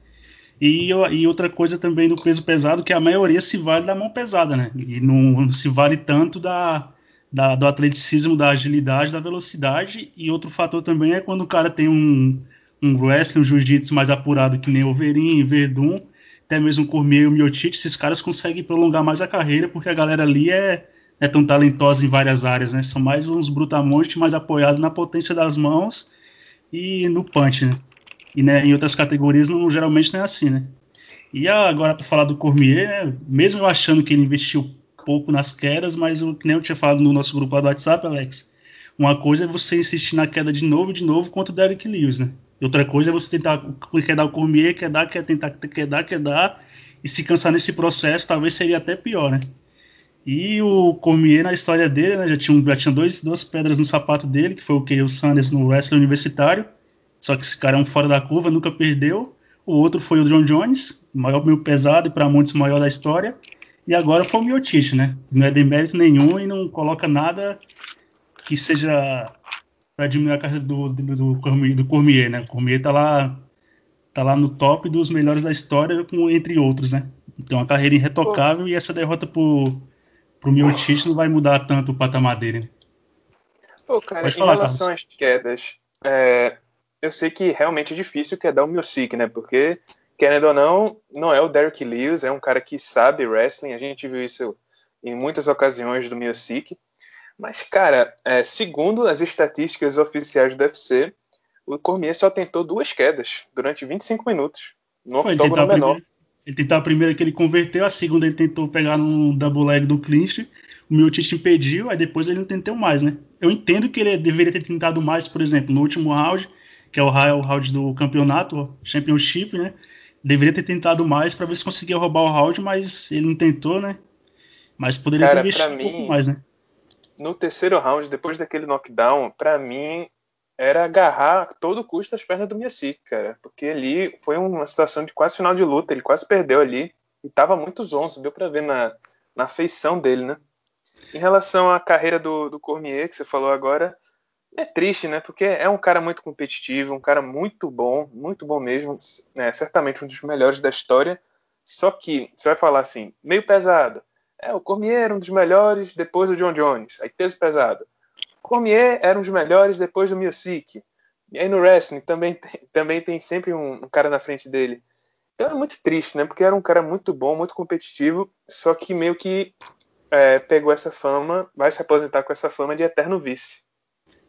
E, e, outra coisa também do peso pesado, que a maioria se vale da mão pesada, né? E não se vale tanto da, da, do atleticismo, da agilidade, da velocidade. E outro fator também é quando o cara tem um, um wrestling, um jiu-jitsu mais apurado, que nem Overin, Verdun, até mesmo Cormier e o Miotite, esses caras conseguem prolongar mais a carreira, porque a galera ali é, é tão talentosa em várias áreas, né? São mais uns brutamontes, mais apoiados na potência das mãos e no punch, né? E né, em outras categorias não, geralmente não é assim, né? E agora para falar do Cormier, né, mesmo eu achando que ele investiu pouco nas quedas, mas o que nem eu tinha falado no nosso grupo do WhatsApp, Alex, uma coisa é você insistir na queda de novo, de novo contra o Derek Lewis, né? E outra coisa é você tentar quer dar o Cormier, quer dar, quer tentar, quer dar, quer dar, e se cansar nesse processo, talvez seria até pior, né? E o Cormier, na história dele, né, já tinha, já tinha dois, duas pedras no sapato dele, que foi o que o Sanders no wrestling universitário, só que esse cara é um fora da curva, nunca perdeu. O outro foi o John Jones, maior meio pesado e para muitos o maior da história. E agora foi o Miotich, né? Não é demérito nenhum e não coloca nada que seja para diminuir a carreira do, do, do, do Cormier, né? O Cormier tá lá, tá lá no top dos melhores da história, com, entre outros, né? Tem uma carreira irretocável Pô. e essa derrota pro, pro Miotich não vai mudar tanto o patamar dele. Né? Pô, cara, Pode em falar, relação Carlos. às quedas, é, eu sei que realmente é difícil que é dar o music, né? Porque, querendo ou não, não é o Derek Lewis, é um cara que sabe wrestling. A gente viu isso em muitas ocasiões do music. Mas, cara, é, segundo as estatísticas oficiais do UFC, o Cormier só tentou duas quedas durante 25 minutos. No Foi, octógono menor. Primeira, ele tentou a primeira que ele converteu, a segunda ele tentou pegar no double leg do clinch. O Miocic impediu, aí depois ele não tentou mais, né? Eu entendo que ele deveria ter tentado mais, por exemplo, no último round, que é o round do campeonato, Championship, né? Deveria ter tentado mais para ver se conseguia roubar o round, mas ele não tentou, né? Mas poderia Cara, ter investido um pouco mais, né? No terceiro round, depois daquele knockdown, para mim era agarrar a todo custo as pernas do Miasic, cara. Porque ali foi uma situação de quase final de luta, ele quase perdeu ali e tava muito zonzo, deu para ver na, na feição dele, né? Em relação à carreira do, do Cormier, que você falou agora, é triste, né? Porque é um cara muito competitivo, um cara muito bom, muito bom mesmo, né? certamente um dos melhores da história. Só que você vai falar assim, meio pesado. É, o Cormier era um dos melhores depois do John Jones. Aí peso pesado. Cormier era um dos melhores depois do Music. E aí no wrestling também tem, também tem sempre um, um cara na frente dele. Então é muito triste, né? Porque era um cara muito bom, muito competitivo, só que meio que é, pegou essa fama, vai se aposentar com essa fama de eterno vice.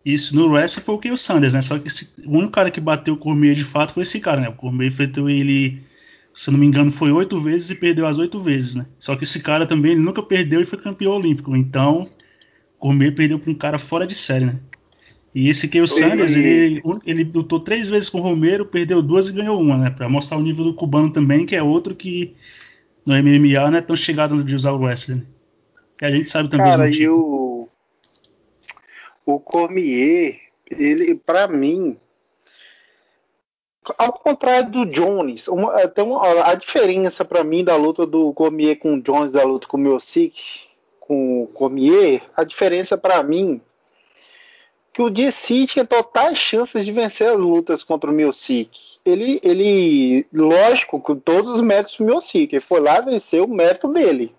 Isso, no wrestling foi o que o Sanders, né? Só que esse, o único cara que bateu o Cormier de fato foi esse cara, né? O Cormier enfrentou ele, se não me engano, foi oito vezes e perdeu as oito vezes, né? Só que esse cara também ele nunca perdeu e foi campeão olímpico. Então, Cormier perdeu para um cara fora de série, né? E esse que o Sanders, ele, ele lutou três vezes com o Romero, perdeu duas e ganhou uma, né? Para mostrar o nível do cubano também, que é outro que no MMA não é tão chegado de usar o wrestling. Né? E a gente sabe também Cara, e o, o Cormier, ele, para mim, ao contrário do Jones, uma, tem uma, a diferença para mim da luta do Cormier com o Jones, da luta com o Miocic, com o Cormier, a diferença para mim que o DC tinha totais chances de vencer as lutas contra o Miocic. Ele, ele, lógico, com todos os méritos do Miocic, ele foi lá vencer o mérito dele.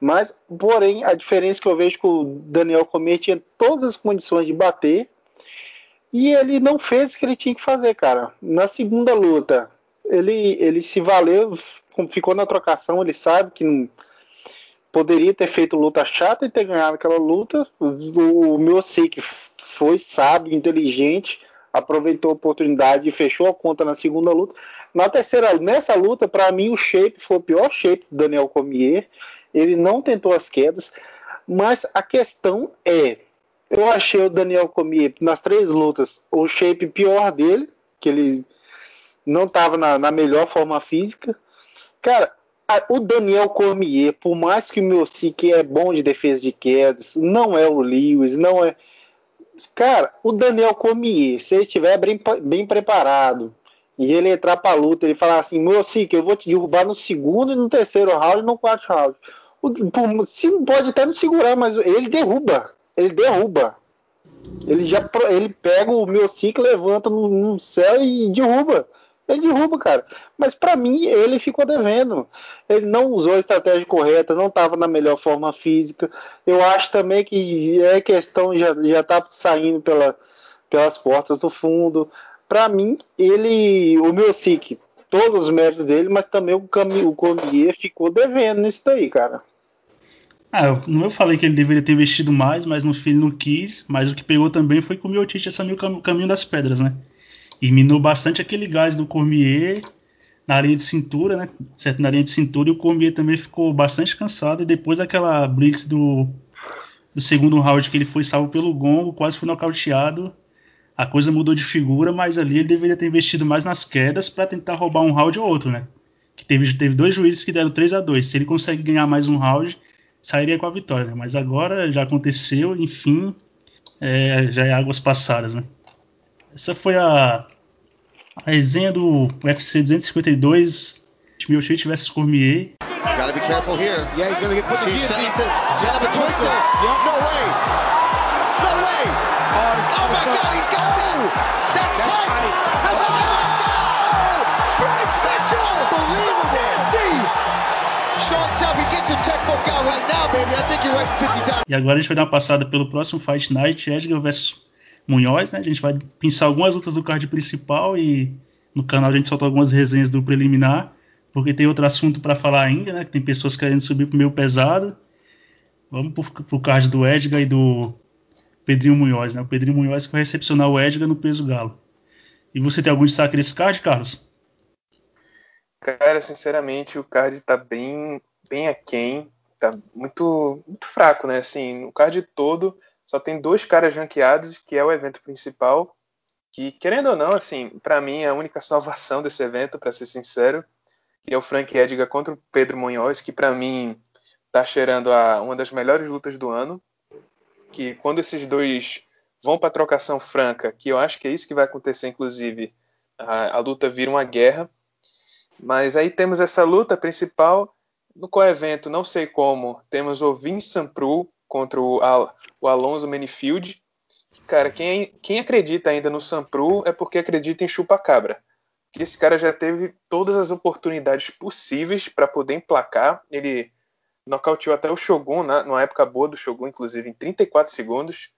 Mas, porém, a diferença que eu vejo que o Daniel Cormier tinha todas as condições de bater e ele não fez o que ele tinha que fazer, cara. Na segunda luta, ele, ele se valeu, ficou na trocação, ele sabe que não, poderia ter feito luta chata e ter ganhado aquela luta. O, o que foi sábio, inteligente, aproveitou a oportunidade e fechou a conta na segunda luta. Na terceira, nessa luta, para mim o shape foi o pior shape do Daniel Cormier ele não tentou as quedas, mas a questão é, eu achei o Daniel Cormier nas três lutas o shape pior dele, que ele não estava na, na, melhor forma física. Cara, o Daniel Cormier, por mais que o Sique é bom de defesa de quedas, não é o Lewis, não é. Cara, o Daniel Cormier, se ele estiver bem, bem preparado e ele entrar pra luta, ele falar assim: Sique, eu vou te derrubar no segundo e no terceiro round e no quarto round. O, se não pode até não segurar, mas ele derruba. Ele derruba. Ele já ele pega o meu ciclo, levanta no, no céu e derruba. Ele derruba, cara. Mas para mim, ele ficou devendo. Ele não usou a estratégia correta, não estava na melhor forma física. Eu acho também que é questão, já, já tá saindo pela, pelas portas do fundo. Para mim, ele, o meu SIC, todos os méritos dele, mas também o, Cami, o ficou devendo nisso daí, cara. Ah, eu, eu falei que ele deveria ter investido mais, mas no fim não quis. Mas o que pegou também foi que o Miotite assumiu o caminho das pedras, né? E minou bastante aquele gás do Cormier na linha de cintura, né? Certo, na linha de cintura, e o Cormier também ficou bastante cansado. E depois daquela blitz do, do segundo round que ele foi salvo pelo gongo, quase foi nocauteado. A coisa mudou de figura, mas ali ele deveria ter investido mais nas quedas para tentar roubar um round ou outro, né? Que teve, teve dois juízes que deram 3 a 2 Se ele consegue ganhar mais um round, sairia com a vitória. Né? Mas agora já aconteceu, enfim, é, já é águas passadas, né? Essa foi a, a resenha do UFC 252, Miocic vs Cormier. Gotta be careful here. Yeah, he's gonna get put She's the set up a twister. Yep. No way. No way. Oh, oh my God, he's got that. That's, That's tight. tight. Oh, no. Bryce Mitchell. Unbelievable. E agora a gente vai dar uma passada pelo próximo Fight Night, Edgar vs Munhoz, né? A gente vai pensar algumas lutas do card principal e no canal a gente soltou algumas resenhas do preliminar, porque tem outro assunto para falar ainda, né? Que tem pessoas querendo subir pro meio pesado. Vamos pro, pro card do Edgar e do Pedrinho Munhoz, né? O Pedrinho Munhoz que vai recepcionar o Edgar no peso galo. E você tem algum destaque desse card, Carlos? Cara, sinceramente, o card tá bem, bem aquém, tá muito, muito fraco, né? Assim, o card todo só tem dois caras ranqueados, que é o evento principal, que, querendo ou não, assim, para mim é a única salvação desse evento, para ser sincero, que é o Frank Edgar contra o Pedro Munhoz, que para mim tá cheirando a uma das melhores lutas do ano, que quando esses dois vão para trocação franca, que eu acho que é isso que vai acontecer, inclusive, a, a luta vira uma guerra, mas aí temos essa luta principal no co-evento, não sei como, temos o Vincent Pru contra o, Al o Alonso. Cara, quem, quem acredita ainda no Sampru é porque acredita em chupa-cabra. Esse cara já teve todas as oportunidades possíveis para poder emplacar. Ele nocauteou até o Shogun, na, numa época boa do Shogun, inclusive, em 34 segundos.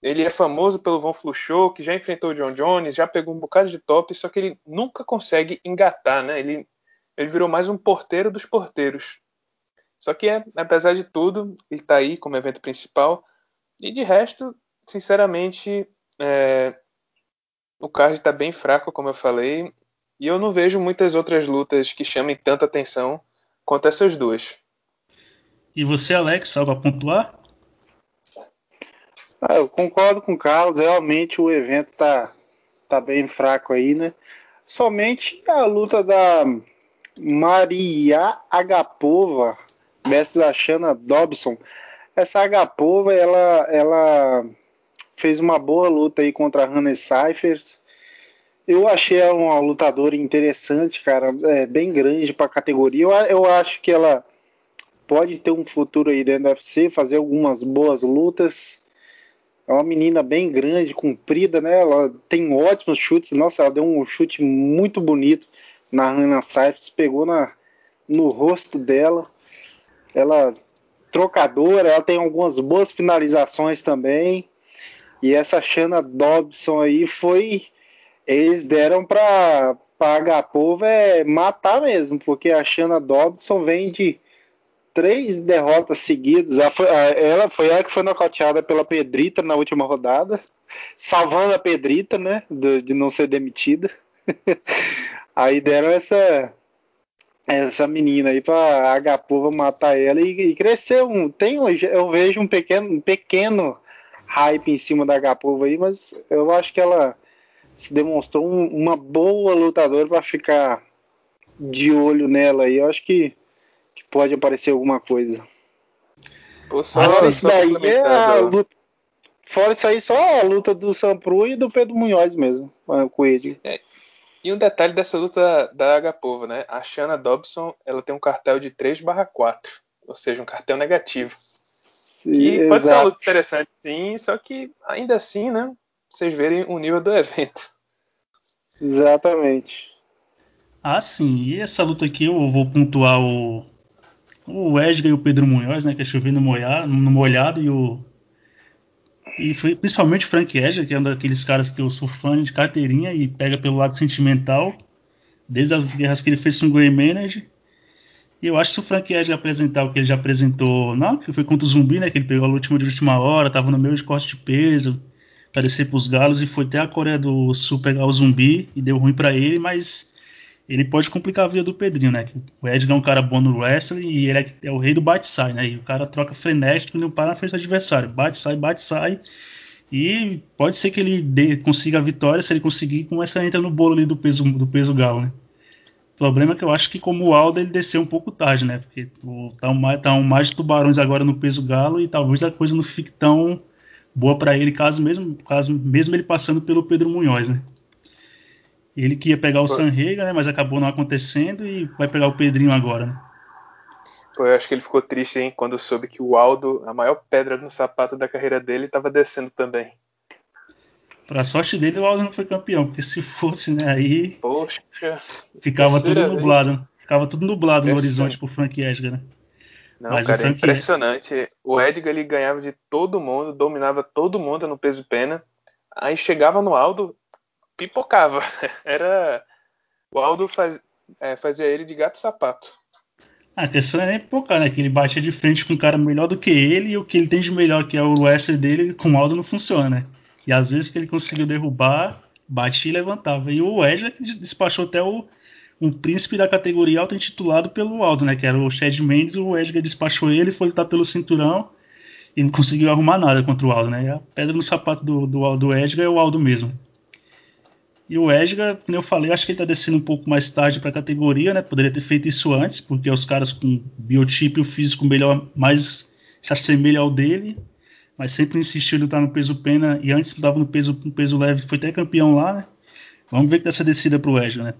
Ele é famoso pelo Von Fluchou, que já enfrentou o John Jones, já pegou um bocado de top, só que ele nunca consegue engatar, né? Ele, ele virou mais um porteiro dos porteiros. Só que, é, apesar de tudo, ele está aí como evento principal. E de resto, sinceramente, é, o card está bem fraco, como eu falei. E eu não vejo muitas outras lutas que chamem tanta atenção quanto essas duas. E você, Alex, algo a pontuar? Ah, eu concordo com o Carlos, realmente o evento tá, tá bem fraco aí, né? Somente a luta da Maria Agapova versus a Shanna Dobson. Essa Agapova, ela, ela fez uma boa luta aí contra a Hannah Cyphers. Eu achei ela uma lutadora interessante, cara, é, bem grande para a categoria. Eu, eu acho que ela pode ter um futuro aí dentro do UFC, fazer algumas boas lutas. É uma menina bem grande, comprida, né? Ela tem ótimos chutes. Nossa, ela deu um chute muito bonito na Hannah Seifert, pegou na, no rosto dela. Ela trocadora, ela tem algumas boas finalizações também. E essa Shanna Dobson aí foi. Eles deram para a Agapova é matar mesmo, porque a Shanna Dobson vem de três derrotas seguidas. Ela foi, ela foi que foi nocauteada pela Pedrita na última rodada, salvando a Pedrita, né, de não ser demitida. aí deram essa essa menina aí para a Agapova matar ela e, e crescer um tem eu vejo um pequeno um pequeno hype em cima da Agapova aí, mas eu acho que ela se demonstrou um, uma boa lutadora para ficar de olho nela aí. Eu acho que que pode aparecer alguma coisa. Pô, só, Fora isso daí é a luta. Fora isso aí, só a luta do Sampru e do Pedro Munhoz mesmo, com ele. É. E um detalhe dessa luta da Agapova, né? A Shanna Dobson, ela tem um cartel de 3/4, ou seja, um cartel negativo. Sim, que pode ser uma luta interessante, sim, só que ainda assim, né? Vocês verem o nível do evento. Exatamente. Ah, sim. E essa luta aqui eu vou pontuar o, o Edgar e o Pedro Munhoz, né? Que é chovendo no molhado, no molhado e o. E principalmente o Frank Edgar, que é um daqueles caras que eu sou fã de carteirinha e pega pelo lado sentimental, desde as guerras que ele fez com o Grey Manager. E eu acho que se o Frank Edgar apresentar o que ele já apresentou, não, que foi contra o Zumbi, né? Que ele pegou a última de última hora, tava no meio de corte de peso, para descer pros galos e foi até a Coreia do Sul pegar o Zumbi e deu ruim para ele, mas ele pode complicar a vida do Pedrinho, né? O Edgar é um cara bom no wrestling e ele é, é o rei do bate-sai, né? E o cara troca frenético e não para na frente do adversário. Bate-sai, bate-sai. E pode ser que ele dê, consiga a vitória, se ele conseguir, começa a entrar no bolo ali do peso, do peso galo, né? O problema é que eu acho que como o Aldo ele desceu um pouco tarde, né? Porque tá um, tá um mais de tubarões agora no peso galo e talvez a coisa não fique tão boa para ele caso mesmo, caso mesmo ele passando pelo Pedro Munhoz, né? Ele que ia pegar o Sanrega, né? Mas acabou não acontecendo e vai pegar o Pedrinho agora, né? Pô, eu acho que ele ficou triste, hein, quando soube que o Aldo, a maior pedra no sapato da carreira dele, estava descendo também. Pra sorte dele, o Aldo não foi campeão, porque se fosse, né, aí. Poxa. Ficava tudo nublado. Ficava tudo nublado no horizonte pro Frank Edgar, né? Não, Mas cara, é impressionante. O Edgar ele ganhava de todo mundo, dominava todo mundo no peso pena. Aí chegava no Aldo, pipocava. Era. O Aldo faz, é, fazia ele de gato sapato. A questão é nem pipocar, né? Que ele batia de frente com um cara melhor do que ele e o que ele tem de melhor, que é o wrestler dele, com o Aldo não funciona, né? E às vezes que ele conseguiu derrubar, batia e levantava. E o Edge despachou até o, um príncipe da categoria alta intitulado pelo Aldo, né? Que era o Chad Mendes, o Edgar despachou ele, foi lutar pelo cinturão e não conseguiu arrumar nada contra o Aldo, né? E a pedra no sapato do, do, do Edgar é o Aldo mesmo. E o Edgar, como eu falei, acho que ele está descendo um pouco mais tarde para a categoria, né? Poderia ter feito isso antes, porque os caras com biotipo e físico melhor mais se assemelha ao dele, mas sempre insistiu em lutar no peso pena e antes estava no peso, no peso leve, foi até campeão lá, né? Vamos ver que dessa descida pro Edgar, né?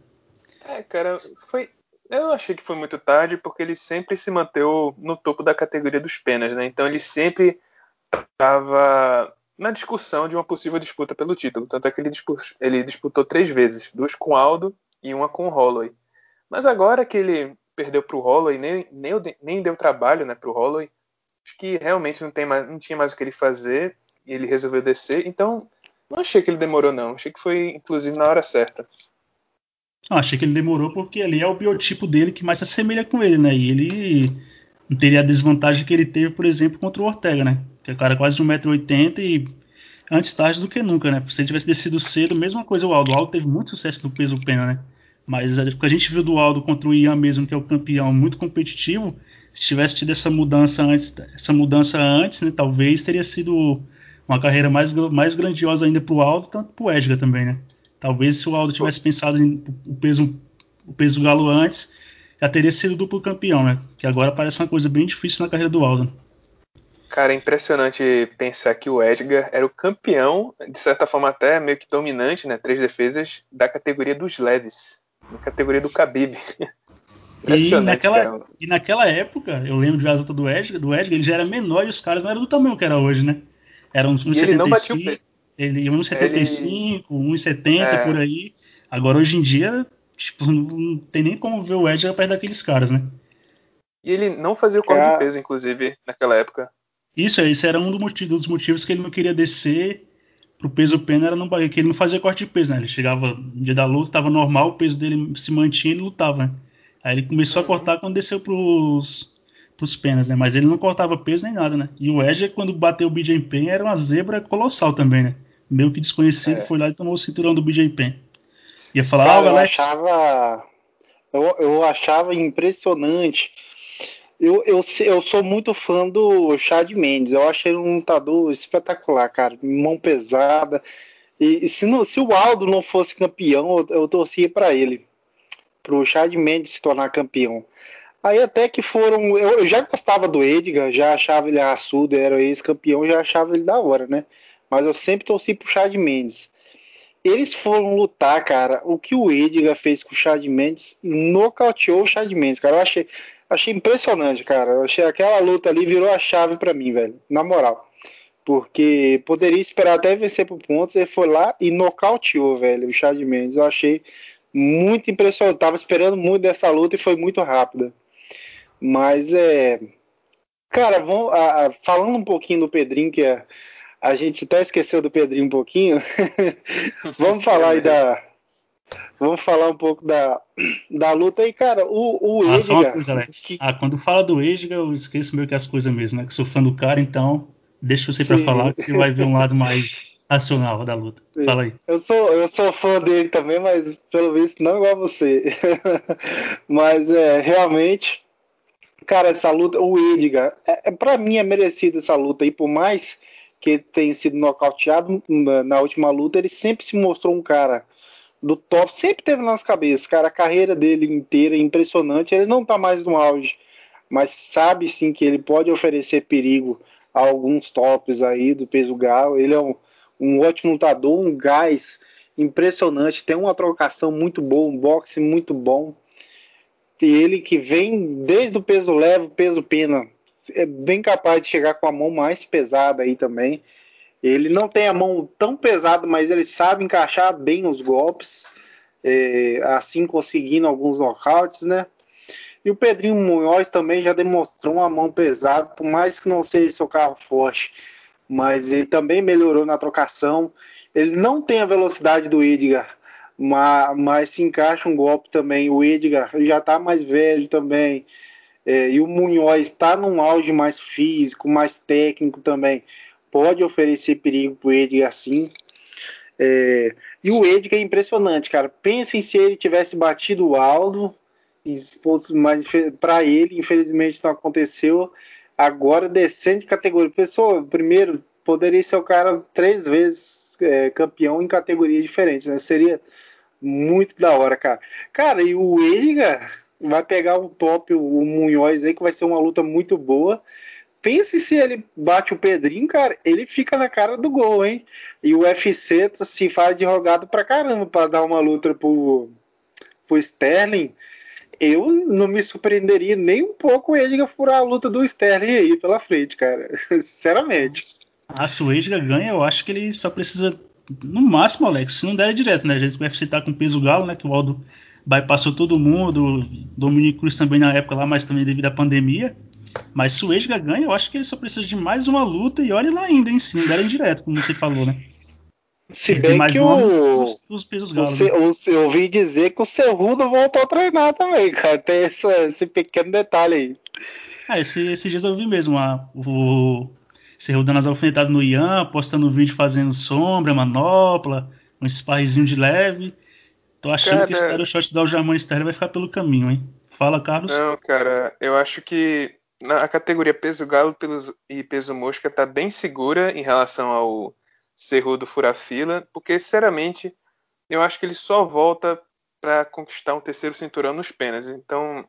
É, cara, foi. Eu achei que foi muito tarde, porque ele sempre se manteve no topo da categoria dos penas, né? Então ele sempre estava na discussão de uma possível disputa pelo título. Tanto é que ele, disputou, ele disputou três vezes, duas com Aldo e uma com Holloway. Mas agora que ele perdeu para o Holloway, nem, nem, nem deu trabalho né, para o Holloway, acho que realmente não, tem mais, não tinha mais o que ele fazer e ele resolveu descer. Então, não achei que ele demorou, não. Achei que foi, inclusive, na hora certa. Ah, achei que ele demorou porque ali é o biotipo dele que mais se assemelha com ele, né? E ele não teria a desvantagem que ele teve, por exemplo, contra o Ortega, né? Que é um cara quase de 1,80m e antes tarde do que nunca, né? Se ele tivesse descido cedo, mesma coisa o Aldo. O Aldo teve muito sucesso no peso pena, né? Mas o que a gente viu do Aldo contra o Ian mesmo, que é o campeão muito competitivo, se tivesse tido essa mudança antes, essa mudança antes, né, talvez teria sido uma carreira mais, mais grandiosa ainda para o Aldo, tanto para o Edgar também, né? Talvez se o Aldo tivesse pensado em o peso, o peso galo antes, já teria sido duplo campeão, né? Que agora parece uma coisa bem difícil na carreira do Aldo. Cara, é impressionante pensar que o Edgar era o campeão, de certa forma até meio que dominante, né? Três defesas da categoria dos leves, na categoria do Khabib. E naquela, e naquela época, eu lembro de luta do Edgar, do Edgar, ele já era menor e os caras não eram do tamanho que era hoje, né? Era uns 1,75, ele ia 1,75, 1,70 é... por aí. Agora hoje em dia, tipo, não tem nem como ver o Edgar perto daqueles caras, né? E ele não fazia o corte é... de peso, inclusive, naquela época. Isso, isso era um dos motivos que ele não queria descer pro peso pena, era que ele não fazia corte de peso, né? Ele chegava no dia da luta, tava normal, o peso dele se mantinha e ele lutava, né? Aí ele começou uhum. a cortar quando desceu pros, pros penas, né? Mas ele não cortava peso nem nada, né? E o Edge, quando bateu o BJ Penn, era uma zebra colossal também, né? Meio que desconhecido, é. foi lá e tomou o cinturão do BJ Penn. Ia falar, Cara, ah, eu achava, eu, eu achava impressionante eu, eu, eu sou muito fã do Chad Mendes. Eu acho ele um lutador espetacular, cara. Mão pesada. E, e se, não, se o Aldo não fosse campeão, eu, eu torcia para ele. Pro Chad Mendes se tornar campeão. Aí até que foram. Eu, eu já gostava do Edgar, já achava ele raçudo, era ex-campeão, já achava ele da hora, né? Mas eu sempre torci pro Chad Mendes. Eles foram lutar, cara. O que o Edgar fez com o Chad Mendes nocauteou o Chad Mendes, cara. Eu achei, achei impressionante, cara. Eu achei aquela luta ali virou a chave para mim, velho. Na moral. Porque poderia esperar até vencer por pontos. Ele foi lá e nocauteou, velho, o Chad Mendes. Eu achei muito impressionante. Tava esperando muito dessa luta e foi muito rápida. Mas é. Cara, vamos, a, a, falando um pouquinho do Pedrinho, que é, a gente até esqueceu do Pedrinho um pouquinho. vamos falar aí da. Vamos falar um pouco da, da luta aí, cara. O, o ah, Edgar. uma coisa, Alex. Que... Ah, quando fala do Edgar, eu esqueço meio que as coisas mesmo, né? Que sou fã do cara, então deixa você para falar que você vai ver um lado mais racional da luta. Sim. Fala aí. Eu sou, eu sou fã dele também, mas pelo visto não igual a você. mas é, realmente Cara, essa luta, o Edgar, é, é, para mim é merecida essa luta aí, por mais que ele tenha sido nocauteado na última luta, ele sempre se mostrou um cara do top, sempre teve nas cabeças, cara, a carreira dele inteira é impressionante, ele não tá mais no auge, mas sabe sim que ele pode oferecer perigo a alguns tops aí do peso galo, ele é um, um ótimo lutador, um gás impressionante, tem uma trocação muito boa, um boxe muito bom, ele que vem desde o peso leve, peso pena, é bem capaz de chegar com a mão mais pesada aí também. Ele não tem a mão tão pesada, mas ele sabe encaixar bem os golpes, é, assim conseguindo alguns nocautes, né? E o Pedrinho Munhoz também já demonstrou uma mão pesada, por mais que não seja seu carro forte, mas ele também melhorou na trocação. Ele não tem a velocidade do Edgar, mas, mas se encaixa um golpe também. O Edgar já está mais velho também. É, e o Munhoz está num auge mais físico, mais técnico também. Pode oferecer perigo para o Edgar sim. É, e o Edgar é impressionante, cara. Pensem se ele tivesse batido o Aldo, mas para ele, infelizmente, não aconteceu. Agora descendo de categoria. Pessoa, primeiro, poderia ser o cara três vezes é, campeão em categorias diferentes, né? Seria muito da hora, cara. Cara, e o Edgar vai pegar o top, o Munhoz aí, que vai ser uma luta muito boa. Pense se ele bate o Pedrinho, cara, ele fica na cara do gol, hein? E o UFC se faz de rogado pra caramba pra dar uma luta pro, pro Sterling. Eu não me surpreenderia nem um pouco o Edgar furar a luta do Sterling aí pela frente, cara. Sinceramente. Ah, se o Edgar ganha, eu acho que ele só precisa no máximo, Alex, se não der é direto, né? A gente vai citar com peso galo, né? Que o Aldo bypassou todo mundo, Dominic Cruz também na época lá, mas também devido à pandemia. Mas se o Edgar ganha, eu acho que ele só precisa de mais uma luta e olha lá ainda, hein? Se não der direto, como você falou, né? Se ele bem que o, os, os pesos galos, o, né? eu ouvi dizer que o Cerrudo voltou a treinar também, cara. Tem esse, esse pequeno detalhe aí. Ah, esse, esses dias eu vi mesmo. A, o, Cerrou dando as alfinetadas no Ian, postando vídeo fazendo sombra, manopla, um sparrezinho de leve. Tô achando cara, que esse Stereo Shot da Aljamão Stereo vai ficar pelo caminho, hein? Fala, Carlos. Não, cara, eu acho que na categoria peso galo e peso mosca tá bem segura em relação ao Cerrudo Furafila, porque, sinceramente, eu acho que ele só volta para conquistar um terceiro cinturão nos penas. Então,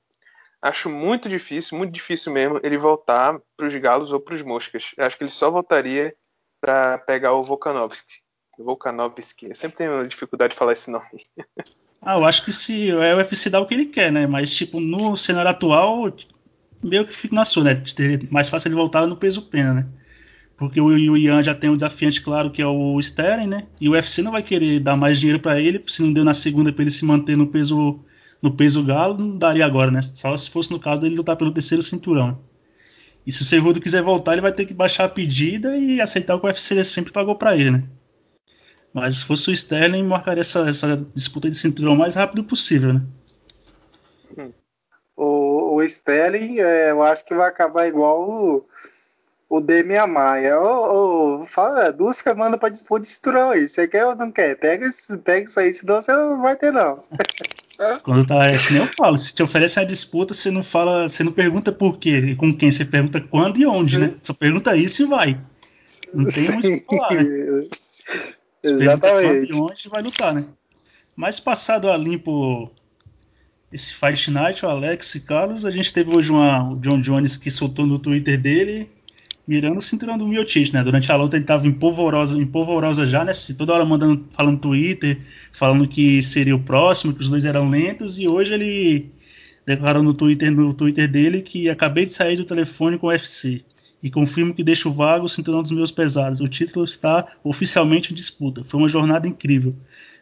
acho muito difícil, muito difícil mesmo, ele voltar para os galos ou para os moscas. Eu acho que ele só voltaria para pegar o Volkanovski. Volkanovski. Eu sempre tenho dificuldade de falar esse nome. Ah, eu acho que se é o UFC dá o que ele quer, né? Mas tipo no cenário atual meio que fica na sua, né? Mais fácil ele voltar no peso pena, né? Porque o, Ian já tem um desafiante claro que é o Sterling, né? E o UFC não vai querer dar mais dinheiro para ele, se não deu na segunda para ele se manter no peso no peso galo não daria agora, né? Só se fosse no caso dele lutar pelo terceiro cinturão. E se o Cerrudo quiser voltar, ele vai ter que baixar a pedida e aceitar o que o UFC sempre pagou para ele, né? Mas se fosse o Sterling, marcaria essa, essa disputa de cinturão o mais rápido possível, né? O, o Sterling, é, eu acho que vai acabar igual o, o Demian Maia. Ô, ô, fala, duas semanas pra disputa de cinturão aí. Você quer ou não quer? Pega, pega isso aí, senão você não vai ter, não. Quando tá, é que nem eu falo, se te oferece a disputa, você não fala, você não pergunta por quê e com quem, você pergunta quando e onde, né? Só pergunta isso e vai. Não tem onde muito falar, né? Exatamente. Quando e onde vai lutar, né? Mas passado a limpo esse Fight Night, o Alex e Carlos. A gente teve hoje uma, o John Jones que soltou no Twitter dele, mirando o cinturão do Miocic, né? Durante a luta ele estava empolvorosa, empolvorosa já, né? Toda hora mandando, falando no Twitter, falando que seria o próximo, que os dois eram lentos, e hoje ele declarou no Twitter, no Twitter dele que acabei de sair do telefone com o UFC e confirmo que deixo vago o cinturão dos meus pesados. O título está oficialmente em disputa. Foi uma jornada incrível.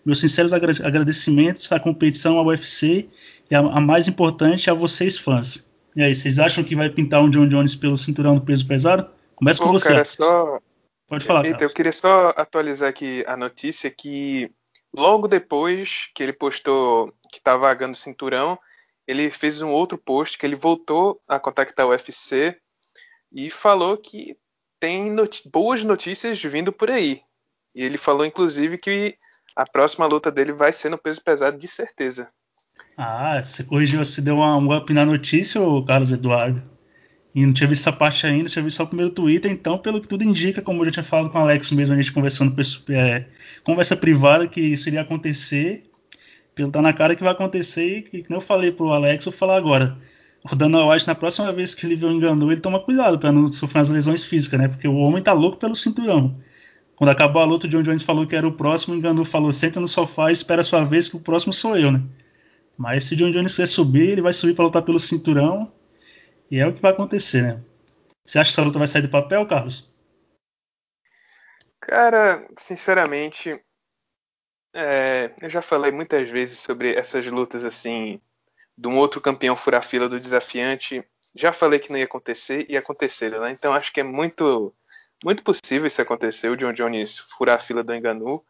Meus sinceros agradecimentos à competição ao UFC e a, a mais importante a vocês fãs. E aí, vocês acham que vai pintar um John Jones pelo cinturão do peso pesado? Começa com você. Cara, só... Pode falar. Eita, eu queria só atualizar aqui a notícia que logo depois que ele postou que estava tá vagando o cinturão, ele fez um outro post que ele voltou a contactar o UFC e falou que tem not boas notícias vindo por aí. E ele falou, inclusive, que a próxima luta dele vai ser no peso pesado, de certeza. Ah, você corrigiu, você deu uma, um up na notícia, Carlos Eduardo? E não tinha visto essa parte ainda, tinha visto só o primeiro Twitter, então, pelo que tudo indica, como eu já tinha falado com o Alex mesmo, a gente conversando, é, conversa privada, que isso iria acontecer. Pelo tá na cara que vai acontecer, e que, como eu falei pro Alex, vou falar agora o Dana White, na próxima vez que ele o enganou, ele toma cuidado para não sofrer as lesões físicas, né? Porque o homem tá louco pelo cinturão. Quando acabou a luta, o John Jones falou que era o próximo, o Enganou falou: senta no sofá espera a sua vez, que o próximo sou eu, né? Mas se o John Jones quiser subir, ele vai subir para lutar pelo cinturão. E é o que vai acontecer, né? Você acha que essa luta vai sair do papel, Carlos? Cara, sinceramente, é, eu já falei muitas vezes sobre essas lutas assim de um outro campeão furar fila do desafiante. Já falei que não ia acontecer e aconteceu, né? Então acho que é muito muito possível isso acontecer, o John Jones furar a fila do Enganu.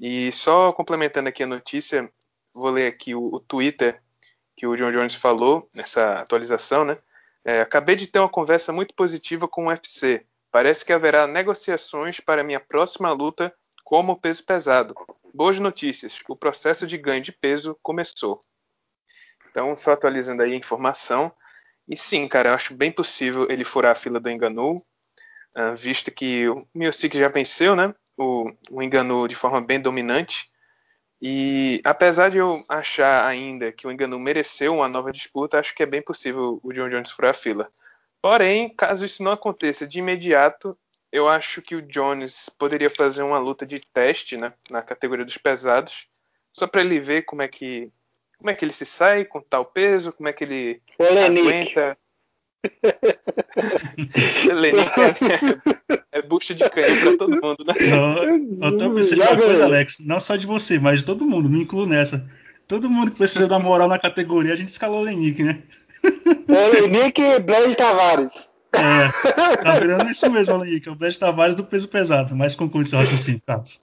E só complementando aqui a notícia, vou ler aqui o, o Twitter que o John Jones falou nessa atualização, né? É, acabei de ter uma conversa muito positiva com o UFC. Parece que haverá negociações para minha próxima luta como peso pesado. Boas notícias, o processo de ganho de peso começou. Então, só atualizando aí a informação. E sim, cara, eu acho bem possível ele furar a fila do Enganu, uh, visto que o Miocic já venceu, né? O, o Enganu de forma bem dominante. E apesar de eu achar ainda que o Enganu mereceu uma nova disputa, acho que é bem possível o John Jones furar a fila. Porém, caso isso não aconteça de imediato, eu acho que o Jones poderia fazer uma luta de teste né, na categoria dos pesados, só para ele ver como é que como é que ele se sai com tal peso, como é que ele aguenta. Lenick é, é bucha de canhão pra todo mundo, né? Não, eu tô pensando uma coisa, Alex, não só de você, mas de todo mundo, me incluo nessa. Todo mundo que precisa dar moral na categoria, a gente escalou o Lenick, né? É Lenick e Blaise Tavares. É, tá virando isso mesmo, Lenick, é o Blaise Tavares do peso pesado, mas conclui seu raciocínio, Carlos.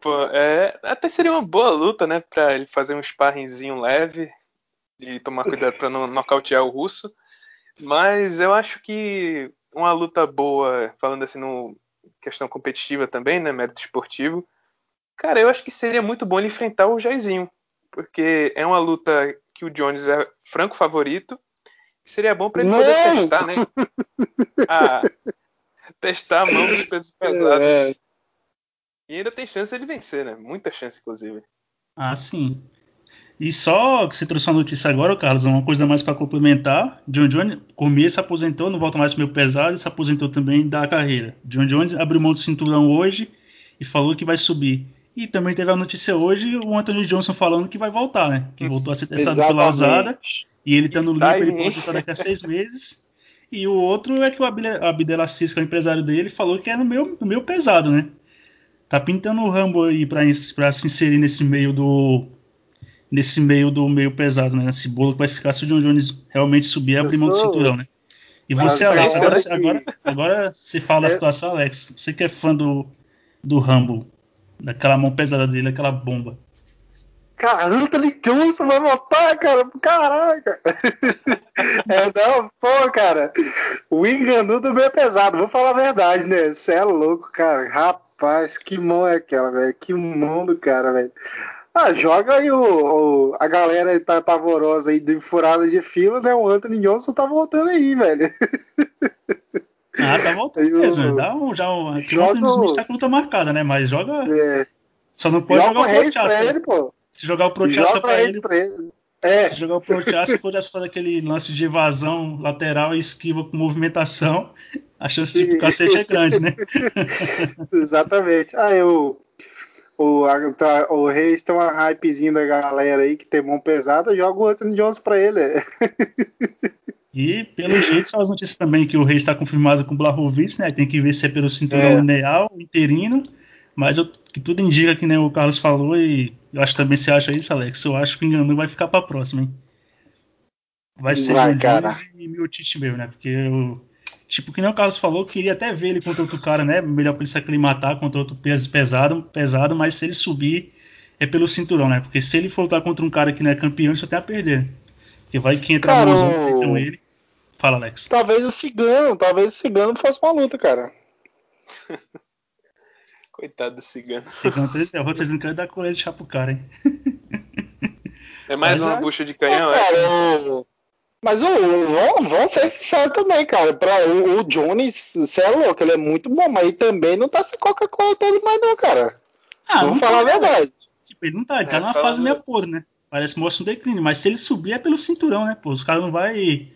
Pô, é, até seria uma boa luta, né? Pra ele fazer um sparringzinho leve e tomar cuidado para não nocautear o russo. Mas eu acho que uma luta boa, falando assim no questão competitiva também, né? Mérito esportivo. Cara, eu acho que seria muito bom ele enfrentar o Jairzinho. Porque é uma luta que o Jones é franco favorito. Seria bom para ele poder não! testar, né? A, testar a mão dos pesos pesados. É. E ainda tem chance de vencer, né? Muita chance, inclusive. Ah, sim. E só que você trouxe uma notícia agora, Carlos, uma coisa mais para complementar. John Jones, Cormier se aposentou, não volta mais meio pesado e se aposentou também da carreira. John Jones abriu mão do cinturão hoje e falou que vai subir. E também teve a notícia hoje, o Anthony Johnson falando que vai voltar, né? Que voltou a ser testado Exatamente. pela Azada. E ele tá no livro, ele pode voltar daqui a seis meses. E o outro é que o Abdelaziz, que é o empresário dele, falou que é no meio, no meio pesado, né? Tá pintando o Rambo aí pra, pra se inserir nesse meio do. Nesse meio do meio pesado, né? Nesse bolo que vai ficar se o John Jones realmente subir e abrir mão do cinturão, né? E você, Alex, agora, agora, agora você fala é. a situação, Alex. Você que é fã do, do Rambo, daquela mão pesada dele, aquela bomba. Cara, Anthony Johnson vai voltar, cara. Caraca. é, não, pô, cara. O enganudo meio pesado. Vou falar a verdade, né? Você é louco, cara. Rapaz, que mão é aquela, velho? Que mão do cara, velho. Ah, joga aí o, o, a galera tá pavorosa aí de furada de fila, né? O Anthony Johnson tá voltando aí, velho. Ah, tá voltando mesmo. Dá um, já um, joga o Smith tá com luta marcada, né? Mas joga. É. Só não pode joga jogar o pra ele, pô. Se jogar o Prochaska pra ele, pra ele. É. Se jogar o Prochaska, o Prochaska faz aquele lance de evasão lateral e esquiva com movimentação, a chance de ir pro cacete é grande, né? Exatamente. Ah, eu. O, tá, o Reis tem uma hypezinha da galera aí que tem mão pesada, joga o Anthony Jones pra ele. E, pelo jeito, são as notícias também que o Reis está confirmado com o Blahovic, né? Tem que ver se é pelo cinturão é. interino. Mas eu, que tudo indica que nem o Carlos falou, e eu acho também você acha isso, Alex. Eu acho que o Enganu vai ficar para próxima, hein? Vai ser vai, Jones e Miotite mesmo, né? Porque eu, tipo, que nem o Carlos falou, queria até ver ele contra outro cara, né? Melhor para ele se aclimatar contra outro peso pesado, pesado, mas se ele subir é pelo cinturão, né? Porque se ele voltar contra um cara que não é campeão, só tem a perder. Porque vai que entra cara, a com ele. Fala, Alex. Talvez o Cigano, talvez o Cigano fosse uma luta, cara. Coitado do cigano. Cigano vocês não querem dar colher de chá pro cara, hein? É mais Mas uma é... bucha de canhão, é? Cara, Mas o, vamos, vamos ser sinceros também, cara. Pra, o, o Jones, você é louco, ele é muito bom, mas ele também não tá sem Coca-Cola todo mais, não, cara. Ah, vamos falar a tá, verdade. Tipo, ele não tá, ele tá é, numa fase meio podre, né? Parece que mostra um declínio, mas se ele subir é pelo cinturão, né? Pô, os caras não vai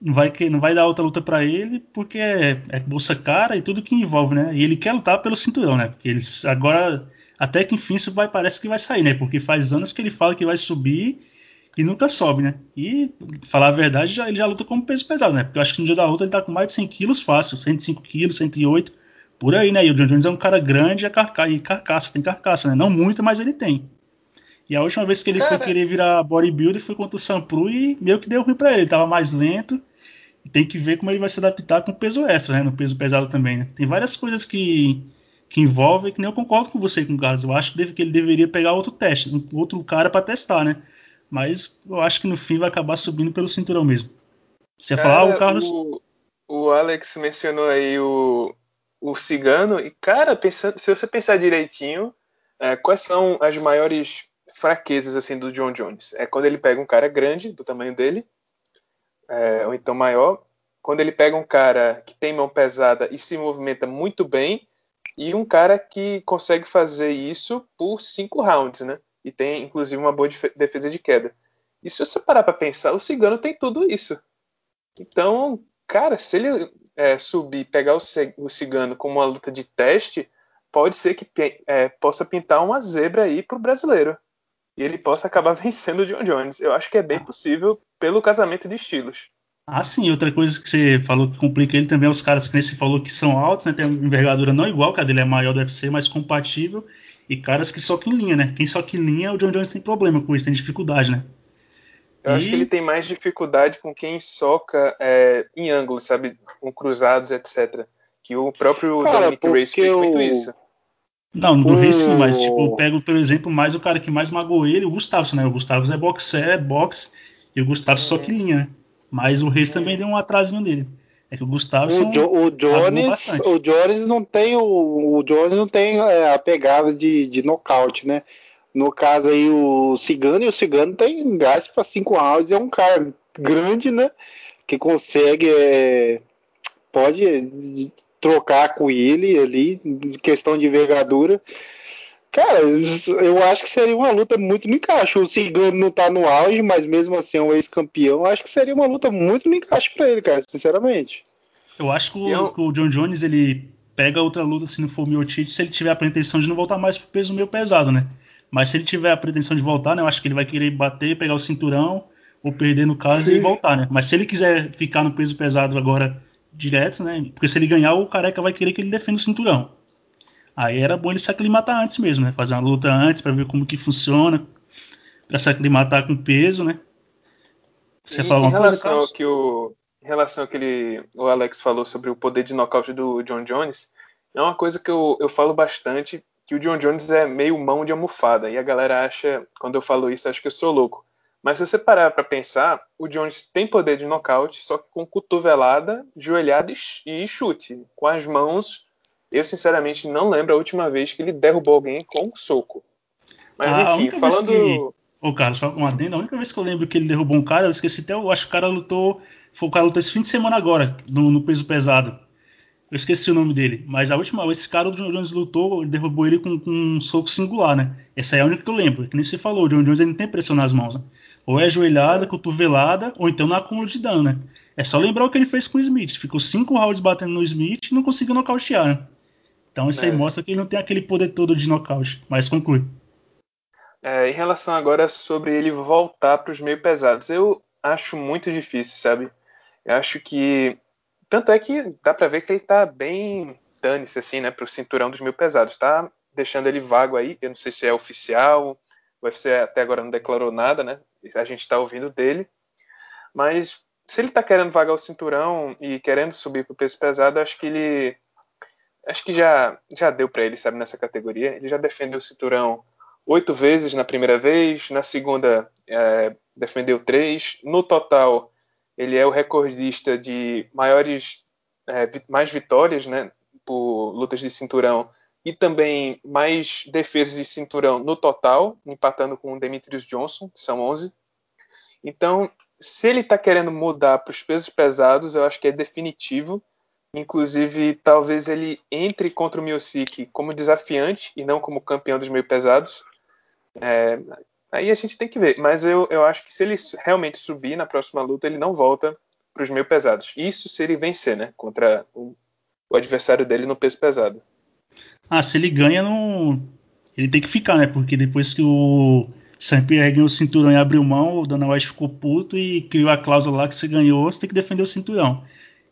não vai, não vai dar outra luta para ele porque é, é, bolsa cara e tudo que envolve, né? E ele quer lutar pelo cinturão, né? Porque eles agora até que enfim isso vai parece que vai sair, né? Porque faz anos que ele fala que vai subir e nunca sobe, né? E falar a verdade, já, ele já luta como peso pesado, né? Porque eu acho que no dia da luta ele tá com mais de 100 quilos fácil, 105 quilos, 108 por aí, né? E o John Jones é um cara grande e, carca e carcaça, tem carcaça, né? Não muito, mas ele tem. E a última vez que ele Cara... foi querer virar bodybuilder foi contra o Sampru e meio que deu ruim para ele. Ele tava mais lento. E tem que ver como ele vai se adaptar com o peso extra, né? No peso pesado também, né? Tem várias coisas que, que envolvem que nem eu concordo com você, com o Carlos. Eu acho que, deve, que ele deveria pegar outro teste, outro cara para testar, né? Mas eu acho que no fim vai acabar subindo pelo cinturão mesmo. Você ia falar, ah, o Carlos. O, o Alex mencionou aí o, o cigano, e cara, se você pensar direitinho, é, quais são as maiores fraquezas assim do John Jones. É quando ele pega um cara grande, do tamanho dele, é, ou então maior, quando ele pega um cara que tem mão pesada e se movimenta muito bem, e um cara que consegue fazer isso por cinco rounds, né? E tem inclusive uma boa defesa de queda. E se você parar para pensar, o Cigano tem tudo isso. Então, cara, se ele é, subir, pegar o Cigano como uma luta de teste, pode ser que é, possa pintar uma zebra aí pro brasileiro e ele possa acabar vencendo o John Jones. Eu acho que é bem possível pelo casamento de estilos. Ah, sim, outra coisa que você falou que complica ele também é os caras que você falou que são altos, né? Tem uma envergadura não igual, que a dele é maior do UFC, mas compatível. E caras que socam em linha, né? Quem soca em linha, o John Jones tem problema com isso, tem dificuldade, né? Eu e... acho que ele tem mais dificuldade com quem soca é, em ângulos, sabe? Com cruzados, etc. Que o próprio Cara, Dominic Reyes fez muito isso. Não, no do o... Reis sim, mas tipo, eu pego, por exemplo, mais o cara que mais magoou ele, o Gustavo, né? O Gustavo é boxe, é boxe, e o Gustavo só que linha, né? Mas o Reis também deu um atrasinho dele. É que o Gustavo o, jo, o Jones, o Jones não tem o, o Jones não tem é, a pegada de, de nocaute, né? No caso aí o Cigano e o Cigano tem gás para cinco rounds, é um cara grande, né? Que consegue é, pode trocar com ele ali, questão de envergadura. Cara, eu acho que seria uma luta muito no encaixe. O Cigano não tá no auge, mas mesmo assim é um ex-campeão. Acho que seria uma luta muito no encaixe pra ele, cara, sinceramente. Eu acho que o, eu... que o John Jones ele pega outra luta se não for o Miotite, se ele tiver a pretensão de não voltar mais pro peso meio pesado, né? Mas se ele tiver a pretensão de voltar, né, eu acho que ele vai querer bater, pegar o cinturão, ou perder no caso e voltar, né? Mas se ele quiser ficar no peso pesado agora direto, né? Porque se ele ganhar, o Careca vai querer que ele defenda o cinturão. Aí era bom ele se aclimatar antes mesmo, né? Fazer uma luta antes para ver como que funciona, para se aclimatar com peso, né? Você em relação coisa, ao que o em relação ao que ele, o Alex falou sobre o poder de nocaute do John Jones, é uma coisa que eu, eu falo bastante, que o John Jones é meio mão de almofada, e a galera acha, quando eu falo isso, acha que eu sou louco. Mas se você parar para pensar, o Jones tem poder de nocaute, só que com cotovelada, joelhada e chute. Com as mãos, eu sinceramente não lembro a última vez que ele derrubou alguém com um soco. Mas ah, enfim, falando. Que... Ô, cara, só um adendo, a única vez que eu lembro que ele derrubou um cara, eu esqueci até, eu acho que o cara lutou. Foi o cara lutou esse fim de semana agora, no, no peso pesado. Eu esqueci o nome dele, mas a última vez esse cara o John Jones lutou, derrubou ele com, com, um soco singular, né? Essa é a única que eu lembro. Que nem você falou, o John Jones ele não tem pressão nas mãos, né? Ou é ajoelhada, cotovelada, ou então no acúmulo de dano, né? É só lembrar o que ele fez com o Smith. Ficou cinco rounds batendo no Smith e não conseguiu nocautear, né? Então isso é. aí mostra que ele não tem aquele poder todo de nocaute. Mas conclui. É, em relação agora sobre ele voltar para os meio pesados, eu acho muito difícil, sabe? Eu acho que tanto é que dá para ver que ele tá bem dane-se, assim, né, pro cinturão dos mil pesados. Tá deixando ele vago aí. Eu não sei se é oficial. O UFC até agora não declarou nada, né? A gente tá ouvindo dele. Mas se ele tá querendo vagar o cinturão e querendo subir pro peso pesado, acho que ele. Acho que já, já deu para ele, sabe, nessa categoria. Ele já defendeu o cinturão oito vezes na primeira vez, na segunda é, defendeu três. No total, ele é o recordista de maiores, é, mais vitórias, né, por lutas de cinturão e também mais defesas de cinturão no total, empatando com o Demetrius Johnson, que são 11. Então, se ele está querendo mudar para os pesos pesados, eu acho que é definitivo. Inclusive, talvez ele entre contra o Miocic como desafiante e não como campeão dos meio pesados. É, Aí a gente tem que ver. Mas eu, eu acho que se ele realmente subir na próxima luta, ele não volta para os meio pesados. Isso se ele vencer, né? Contra o, o, adversário dele no peso pesado. Ah, se ele ganha, não... ele tem que ficar, né? Porque depois que o Saint-Pierre ganhou o cinturão e abriu mão, o Dana White ficou puto e criou a cláusula lá que você ganhou, você tem que defender o cinturão.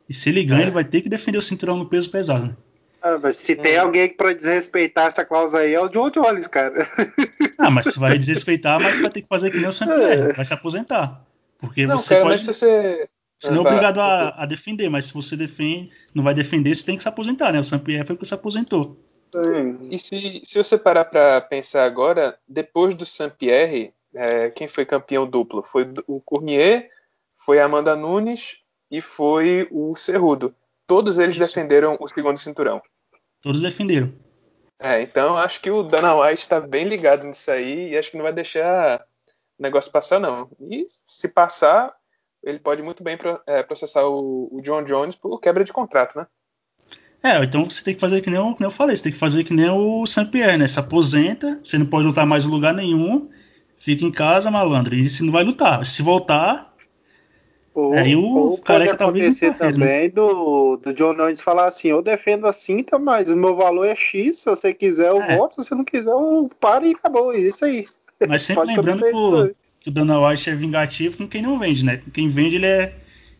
E se ele ganha, é. ele vai ter que defender o cinturão no peso pesado. Né? Ah, mas se tem hum. alguém para desrespeitar essa cláusula aí, é o John Jones, cara. Ah, mas se vai desrespeitar, mas vai ter que fazer que nem o Sam Pierre, é. vai se aposentar. Porque não, você cara, pode. você... Você não é obrigado a, a, defender, mas se você defende, não vai defender, você tem que se aposentar, né? O Sam Pierre foi que se aposentou. E se, se você parar para pensar agora, depois do Sam Pierre, é, quem foi campeão duplo? Foi o Cormier, foi a Amanda Nunes e foi o Cerrudo. Todos eles Isso. defenderam o segundo cinturão. Todos defenderam. É, então acho que o Dana White está bem ligado nisso aí e acho que não vai deixar o negócio passar, não. E se passar, ele pode muito bem é, processar o, John Jones por quebra de contrato, né? É, então você tem que fazer que nem, eu, que nem eu falei, você tem que fazer que nem o Saint Pierre, né? Se aposenta, você não pode lutar mais em lugar nenhum, fica em casa, malandro. E se não vai lutar. Se voltar, ou, Aí o ou pode acontecer né? também do, do John Jones falar assim, eu defendo a cinta, mas o meu valor é X, se você quiser eu é. voto, se você não quiser eu paro e acabou, é isso aí. Mas sempre lembrando que o, que o Dana White é vingativo com quem não vende, né? Quem vende ele é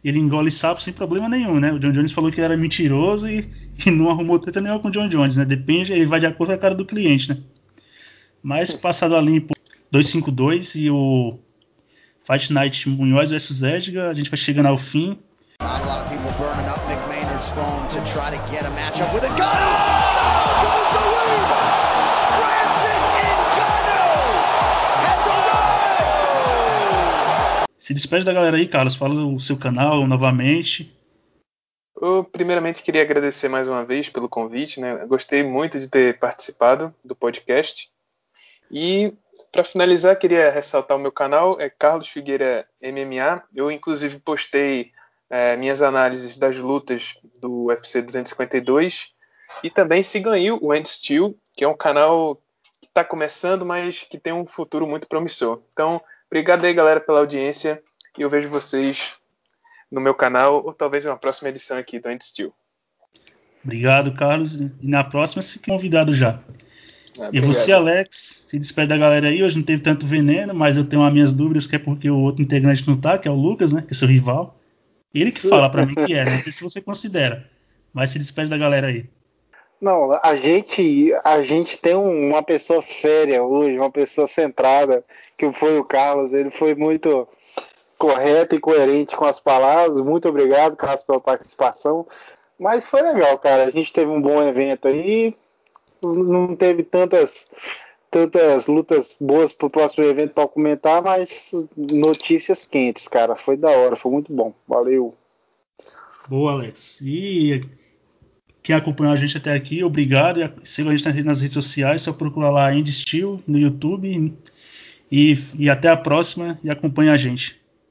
ele engole sapo sem problema nenhum, né? O John Jones falou que ele era mentiroso e, e não arrumou treta nenhuma com o John Jones, né? Depende, ele vai de acordo com a cara do cliente, né? Mas passado a limpo 252 e o Fight Night Munhoz vs Edgar, a gente vai chegando ao fim. Se despede da galera aí, Carlos. Fala o seu canal novamente. Eu, primeiramente, queria agradecer mais uma vez pelo convite. Né? gostei muito de ter participado do podcast. E para finalizar, queria ressaltar o meu canal, é Carlos Figueira MMA. Eu, inclusive, postei é, minhas análises das lutas do UFC 252 e também sigam aí o End Steel, que é um canal que está começando, mas que tem um futuro muito promissor. Então, obrigado aí, galera, pela audiência e eu vejo vocês no meu canal ou talvez em uma próxima edição aqui do End Steel. Obrigado, Carlos. E na próxima, se convidado já. É, e você, Alex, se despede da galera aí. Hoje não teve tanto veneno, mas eu tenho as minhas dúvidas que é porque o outro integrante não tá, que é o Lucas, né? Que é seu rival. Ele que fala para mim que é, não sei se você considera. Mas se despede da galera aí. Não, a gente, a gente tem uma pessoa séria hoje, uma pessoa centrada, que foi o Carlos. Ele foi muito correto e coerente com as palavras. Muito obrigado, Carlos, pela participação. Mas foi legal, cara. A gente teve um bom evento aí não teve tantas tantas lutas boas pro próximo evento para comentar, mas notícias quentes, cara. Foi da hora, foi muito bom. Valeu. Boa, Alex. E quem acompanhou a gente até aqui, obrigado. Siga a gente nas redes sociais, só procura lá Indie Steel no YouTube. E, e até a próxima e acompanha a gente.